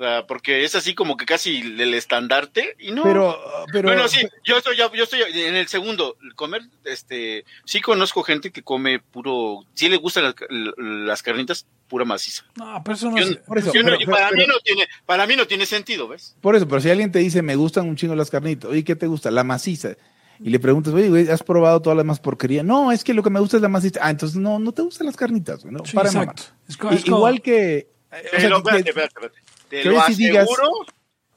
S3: Sea, porque es así como que casi el estandarte y no.
S2: Pero, pero.
S3: bueno, sí, yo estoy, yo, yo estoy en el segundo. Comer, este, sí conozco gente que come puro, sí le gustan las, las carnitas pura maciza.
S1: No, pero eso no
S3: Yo-
S1: es-
S2: por eso,
S3: yo no-
S2: pero-
S3: para
S2: pero-
S3: mí no tiene, para mí no tiene sentido, ¿ves?
S2: Por eso, pero si alguien te dice, me gustan un chingo las carnitas, oye, ¿qué te gusta? La maciza. Y le preguntas, oye, güey, ¿has probado todas las demás porquería? No, es que lo que me gusta es la maciza. Ah, entonces no, no te gustan las carnitas, güey. No,
S1: Sí,
S2: para
S1: exacto. Es es como-
S2: igual que. eh, o sea, que-
S3: espérate, espérate, espérate. Te
S2: que
S3: lo
S2: digas-
S3: aseguro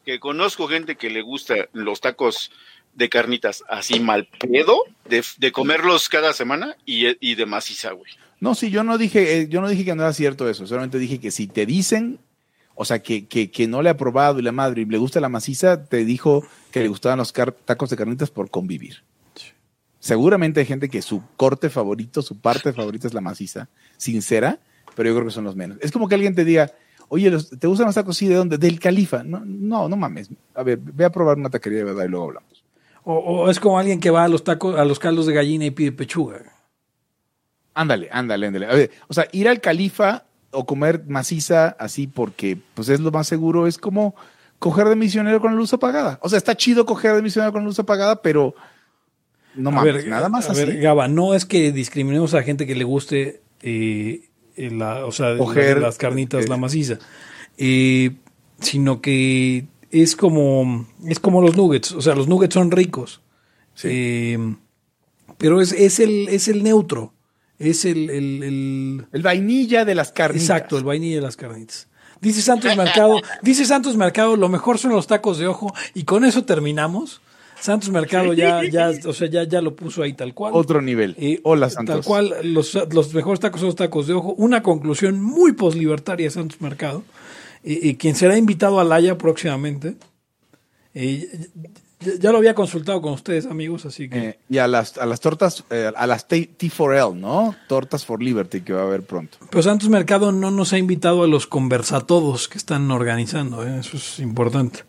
S3: que conozco gente que le gusta los tacos de carnitas así mal pedo, de, de comerlos cada semana y, y de maciza, güey.
S2: No, sí, yo no dije, eh, yo no dije que no era cierto eso. Solamente dije que si te dicen, o sea, que, que, que no le ha probado y la madre y le gusta la maciza, te dijo que le gustaban los car- tacos de carnitas por convivir. Seguramente hay gente que su corte favorito, su parte favorita es la maciza, sincera, pero yo creo que son los menos. Es como que alguien te diga, oye, los- ¿te gustan los tacos? Sí, ¿de dónde? Del califa. No, no, no mames. A ver, ve a probar una taquería de verdad y luego hablamos.
S1: O, o es como alguien que va a los tacos, a los caldos de gallina y pide pechuga.
S2: Ándale, ándale, ándale. A ver, o sea, ir al califa o comer maciza así porque pues es lo más seguro, es como coger de misionero con la luz apagada. O sea, está chido coger de misionero con la luz apagada, pero no
S1: A
S2: mames,
S1: ver,
S2: nada más
S1: a
S2: así.
S1: ver, Gaba, no es que discriminemos a gente que le guste, eh, la, o sea, las carnitas,
S2: eh,
S1: la maciza, eh, sino que es como, es como los nuggets, o sea, los nuggets son ricos,
S2: Sí.
S1: eh, pero es, es, el, es el neutro, es el, el- el-
S2: El vainilla de las carnitas.
S1: exacto, el vainilla de las carnitas. Dice Santos Mercado, dice Santos Mercado, lo mejor son los tacos de ojo, y con eso terminamos. Santos Mercado ya, ya, o sea, ya, ya lo puso ahí tal cual.
S2: Otro nivel.
S1: Eh,
S2: Hola, Santos.
S1: Tal cual, los, los mejores tacos son los tacos de ojo. Una conclusión muy poslibertaria de Santos Mercado. Eh, eh, quien será invitado a Laya próximamente. Eh, ya, ya lo había consultado con ustedes, amigos, así que.
S2: Eh, y a las, a las tortas, eh, a las T- T4L, ¿no? Tortas for Liberty que va a haber pronto.
S1: Pero Santos Mercado no nos ha invitado a los conversatodos que están organizando. ¿eh? Eso es importante.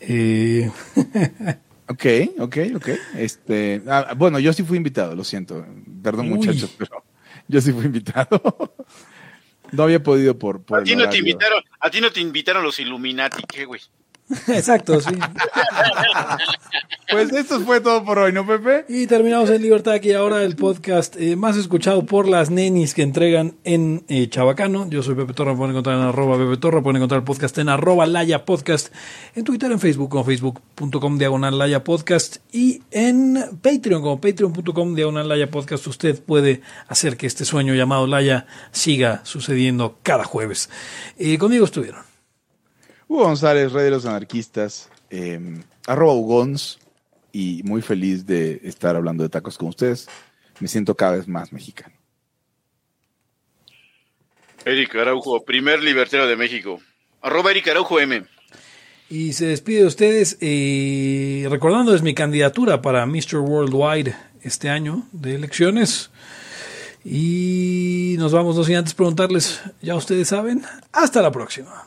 S2: Ok, ok, ok. Este, ah, bueno, yo sí fui invitado, lo siento. Perdón,
S1: Uy.
S2: muchachos, pero yo sí fui invitado. no había podido por, por
S3: A ti no te invitaron, a ti no te invitaron los Illuminati, ¿qué, güey?
S1: exacto, sí.
S2: Pues esto fue todo por hoy, ¿no, Pepe?
S1: Y terminamos en Libertad aquí ahora el podcast eh, más escuchado por las nenis que entregan en eh, Chabacano. Yo soy Pepe Torra, pueden encontrar en arroba Pepe Torra, pueden encontrar el podcast en arroba Laya Podcast, en Twitter, en Facebook como facebook.com diagonal Laya Podcast y en Patreon como patreon.com diagonal Laya Podcast. Usted puede hacer que este sueño llamado Laya siga sucediendo cada jueves. Eh, conmigo estuvieron.
S2: Hugo González, Rey de los Anarquistas, eh, arroba Ugons, y muy feliz de estar hablando de tacos con ustedes. Me siento cada vez más mexicano.
S3: Eric Araujo, primer libertario de México. Arroba Eric Araujo M.
S1: Y se despide de ustedes eh, recordándoles mi candidatura para Mr. Worldwide este año de elecciones. Y nos vamos, no sin antes preguntarles, ya ustedes saben, hasta la próxima.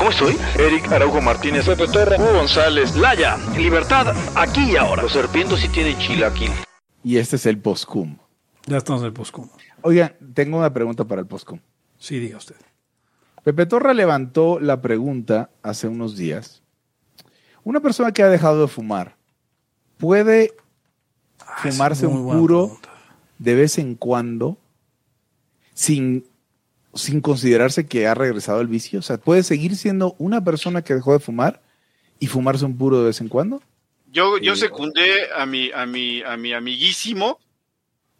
S4: ¿Cómo estoy?
S5: Eric Araujo Martínez. Pepe Torra. Hugo González.
S6: Laya, libertad aquí y ahora.
S4: Los serpientes sí tienen chilaquil.
S2: Y este es el postcum.
S1: Ya estamos en el postcom.
S2: Oigan, tengo una pregunta para el postcum.
S1: Sí, diga usted.
S2: Pepe Torra levantó la pregunta hace unos días. Una persona que ha dejado de fumar, ¿puede fumarse
S1: muy
S2: un puro
S1: pregunta.
S2: de vez en cuando sin, sin considerarse que ha regresado al vicio? O sea, ¿puede seguir siendo una persona que dejó de fumar y fumarse un puro de vez en cuando?
S3: Yo, yo secundé a mi, a mi, a mi amiguísimo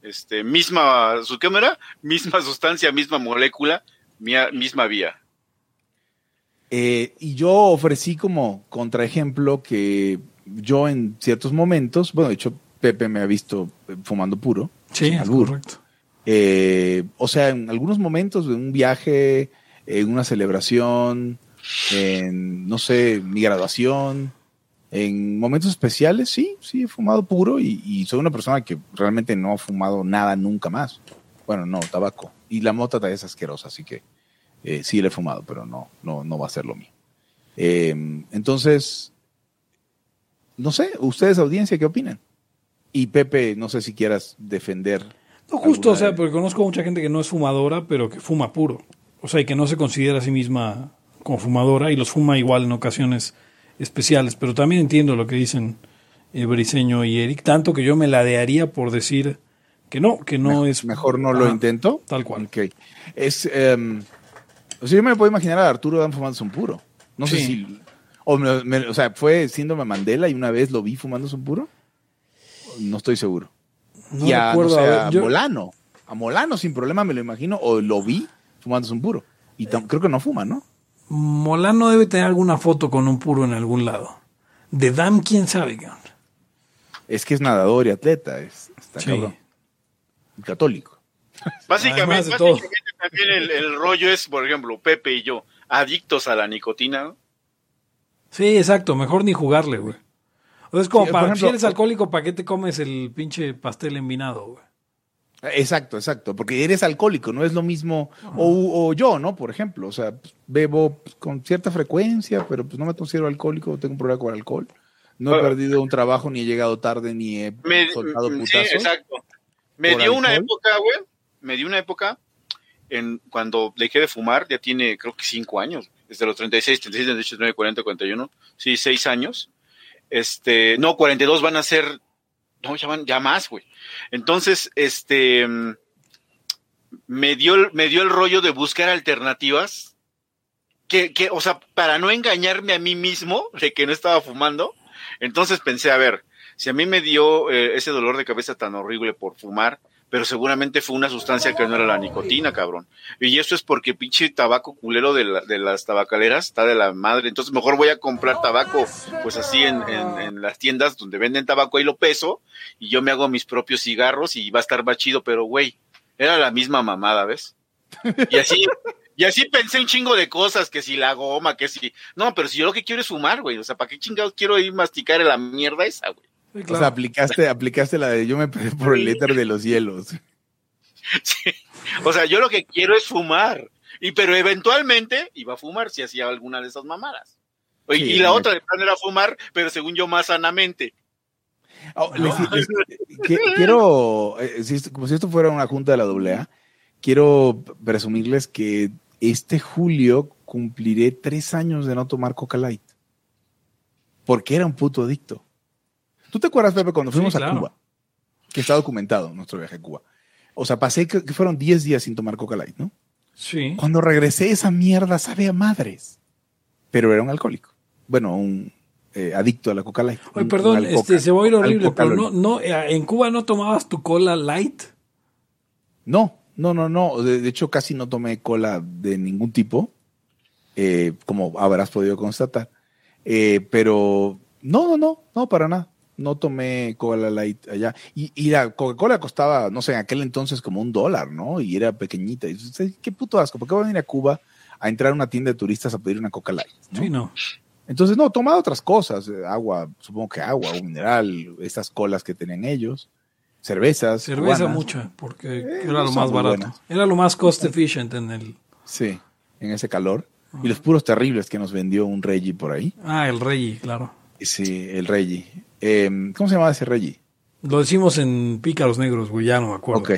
S3: Este, misma, su cámara, misma sustancia, misma molécula, misma vía.
S2: Eh, y yo ofrecí como contraejemplo que yo en ciertos momentos, bueno, de hecho Pepe me ha visto fumando puro.
S1: Sí, es correcto.
S2: Eh, o sea, en algunos momentos de un viaje, en una celebración, en, no sé, mi graduación, en momentos especiales, sí, sí, he fumado puro y, soy una persona que realmente no ha fumado nada nunca más. Bueno, no, tabaco. Y la mota es asquerosa, así que eh, sí le he fumado, pero no, no, no va a ser lo mío. Eh, entonces, no sé, ustedes audiencia, ¿qué opinan? Y Pepe, no sé si quieras defender.
S1: No, justo, o sea, porque conozco mucha gente que no es fumadora, pero que fuma puro. O sea, y que no se considera a sí misma como fumadora y los fuma igual en ocasiones especiales. Pero también entiendo lo que dicen eh, Briseño y Eric, tanto que yo me ladearía por decir que no, que no
S2: Me-
S1: es...
S2: Mejor no lo intento.
S1: Tal cual.
S2: Ok. Es, em, o sea, yo me puedo imaginar a Arturo Dan fumándose un puro. No sé si. O, me- me- o sea, fue síndrome Mandela y una vez lo vi fumándose un puro. No estoy seguro.
S1: No
S2: y a,
S1: recuerdo,
S2: no sé,
S1: a ver,
S2: a
S1: yo-
S2: Molano. A Molano sin problema me lo imagino. O lo vi fumándose un puro. Y creo que no fuma, ¿no?
S1: Molano debe tener alguna foto con un puro en algún lado. De Dam, quién sabe. cabrón.
S2: Es que es nadador y atleta. Es, está
S1: Sí.
S2: cabrón. Católico.
S3: Básicamente, básicamente también el, el rollo es, por ejemplo, Pepe y yo, adictos a la nicotina. ¿no?
S1: Sí, exacto, mejor ni jugarle, güey. O sea, es como
S2: Sí, por
S1: para
S2: ejemplo-
S1: si eres alcohólico, ¿para qué te comes el pinche pastel envinado, güey?
S2: Exacto, exacto, porque eres alcohólico, no es lo mismo, o, o yo, ¿no? Por ejemplo, o sea, pues, bebo pues, con cierta frecuencia, pero pues no me considero alcohólico, tengo un problema con el alcohol. No he perdido un trabajo, ni he llegado tarde, ni he
S3: Me,
S2: soltado
S3: sí,
S2: putazos.
S3: exacto. Me dio una época, güey. Me dio una época en cuando dejé de fumar, ya tiene creo que cinco años. Desde los 36, 36, 38, 39, 40, 41. Sí, seis años. Este, no, 42 van a ser, no, ya van, ya más, güey. Entonces, este, mm, me dio, me dio el rollo de buscar alternativas que, que, o sea, para no engañarme a mí mismo de que no estaba fumando. Entonces pensé, a ver, si a mí me dio eh, ese dolor de cabeza tan horrible por fumar, pero seguramente fue una sustancia que no era la nicotina, cabrón. Y esto es porque pinche tabaco culero de, la- de las tabacaleras está de la madre. Entonces mejor voy a comprar tabaco, pues así en, las tiendas donde venden tabaco, ahí lo peso y yo me hago mis propios cigarros y va a estar más chido, pero güey, era la misma mamada, ¿ves? Y así, y así pensé un chingo de cosas, que si la goma, que si... No, pero si yo lo que quiero es fumar, güey. O sea, ¿para qué chingados quiero ir masticar la mierda esa, güey?
S1: Sí,
S2: O sea, aplicaste, aplicaste la de yo me pedí por el éter de los hielos.
S3: Sí. O sea, yo lo que quiero es fumar. Y pero eventualmente iba a fumar si hacía alguna de esas mamadas. Y,
S2: Sí,
S3: y la otra de plan era fumar, pero según yo más sanamente.
S2: Oh, les- les- que- quiero, eh, si esto- como si esto fuera una junta de la AA, quiero presumirles que este julio cumpliré tres años de no tomar Coca Light. Porque era un puto adicto. ¿Tú te acuerdas, Pepe, cuando
S1: Sí,
S2: fuimos a. Cuba? Que está documentado nuestro viaje a Cuba. O sea, pasé que, que fueron 10 días sin tomar Coca Light, ¿no?
S1: Sí.
S2: Cuando regresé, esa mierda sabe a madres. Pero era un alcohólico. Bueno, un eh, adicto a la Coca Light.
S1: Oye,
S2: Un-
S1: perdón,
S2: un
S1: este, se va a ir horrible, pero no, no, eh, en Cuba no tomabas tu cola light.
S2: No, no, no, no. De, de hecho, casi no tomé cola de ningún tipo, eh, como habrás podido constatar. Eh, pero no, no, no, no, para nada. No tomé cola light allá. Y, y la Coca-Cola costaba, no sé, en aquel entonces como un dólar, ¿no? Y era pequeñita. Y dices, qué puto asco. ¿Por qué voy a venir a Cuba a entrar a una tienda de turistas a pedir una Coca Light? ¿no?
S1: Sí, no.
S2: Entonces, no, tomaba otras cosas. eh, Agua, supongo que agua, un mineral, estas colas que tenían ellos. Cervezas.
S1: Cerveza
S2: cubanas.
S1: mucha, porque
S2: Eh,
S1: era lo más barato.
S2: buenas.
S1: Era lo más cost efficient en el...
S2: Sí, en ese calor. Y los puros terribles que nos vendió un Reggie por ahí.
S1: Ah, el Rey, claro.
S2: Sí, el Reggie. Eh, ¿Cómo se llamaba ese Reggie?
S1: Lo decimos en Pícaros Negros, güey, ya no me acuerdo.
S2: Ok,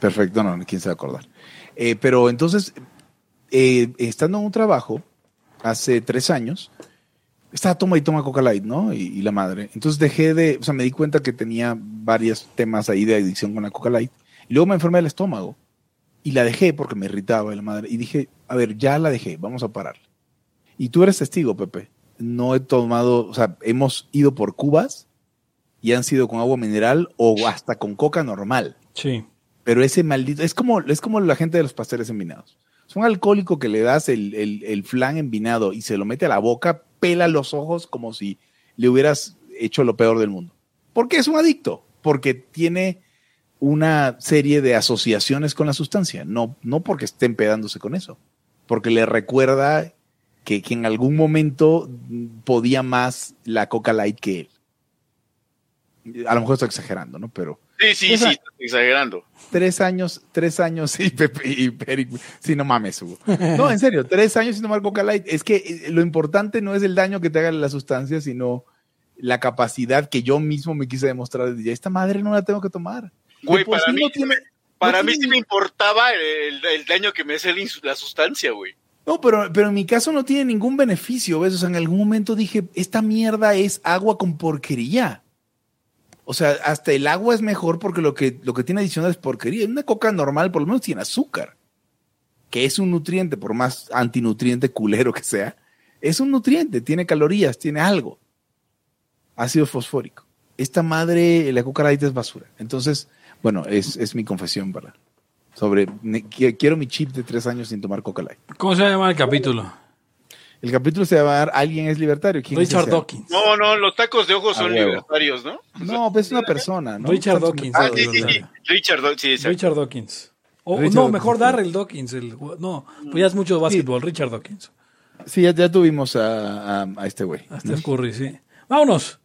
S2: perfecto, no, quién se va a acordar. Eh, pero entonces, eh, estando en un trabajo, hace tres años, estaba toma y toma Coca Light, ¿no? Y, y la madre. Entonces dejé de, o sea, me di cuenta que tenía varios temas ahí de adicción con la Coca Light. Y luego me enfermé del estómago. Y la dejé porque me irritaba la madre. Y dije, a ver, ya la dejé, vamos a parar. Y tú eres testigo, Pepe. No he tomado, o sea, hemos ido por cubas y han sido con agua mineral o hasta con coca normal.
S1: Sí.
S2: Pero ese maldito, es como, es como la gente de los pasteles envinados. Es un alcohólico que le das el, el, el flan envinado y se lo mete a la boca, pela los ojos como si le hubieras hecho lo peor del mundo. ¿Por qué es un adicto? Porque tiene una serie de asociaciones con la sustancia, no, no porque esté empedándose con eso, porque le recuerda que, que en algún momento podía más la Coca Light que él. A lo mejor estoy exagerando, ¿no? Pero
S3: Sí, sí,
S2: Esa-
S3: sí, estás exagerando.
S2: tres años, tres años y Pepe y Peric, sí, no mames, Hugo. No, en serio, tres años sin tomar Coca Light. Es que eh, lo importante no es el daño que te haga la sustancia, sino la capacidad que yo mismo me quise demostrar. de, Esta madre no la tengo que tomar.
S3: Güey, para
S2: sí
S3: mí,
S2: no tiene-
S3: para
S2: no
S3: mí
S2: tiene
S3: sí me importaba el, el daño que me hace la sustancia, güey.
S2: No, pero, pero en mi caso no tiene ningún beneficio, ¿ves? O sea, en algún momento dije, esta mierda es agua con porquería. O sea, hasta el agua es mejor porque lo que, lo que tiene adicional es porquería. Una coca normal por lo menos tiene azúcar, que es un nutriente, por más antinutriente culero que sea. Es un nutriente, tiene calorías, tiene algo. Ácido fosfórico. Esta madre, la coca light es basura. Entonces, bueno, es, es mi confesión, ¿verdad? Sobre, quiero mi chip de tres años sin tomar coca light.
S1: ¿Cómo se llama el capítulo?
S2: El capítulo se va a llamar ¿Alguien es libertario? ¿Quién es
S1: Richard? Dawkins.
S3: No, no, los tacos de ojos
S2: A
S3: son
S2: huevo.
S3: libertarios, ¿no?
S2: No, pues es una persona, ¿no?
S1: Richard Dawkins.
S3: Ah,
S1: Ah,
S3: sí, sí, sí. Richard, Daw- sí, exacto.
S1: Richard Dawkins. O,
S2: Richard
S1: no,
S2: Dawkins,
S1: mejor
S2: sí.
S1: Darrell Dawkins. El, no, pues ya es mucho básquetbol. Richard Dawkins.
S2: Sí, ya, ya tuvimos a, a- a este güey.
S1: Hasta el Curry, sí. Vámonos.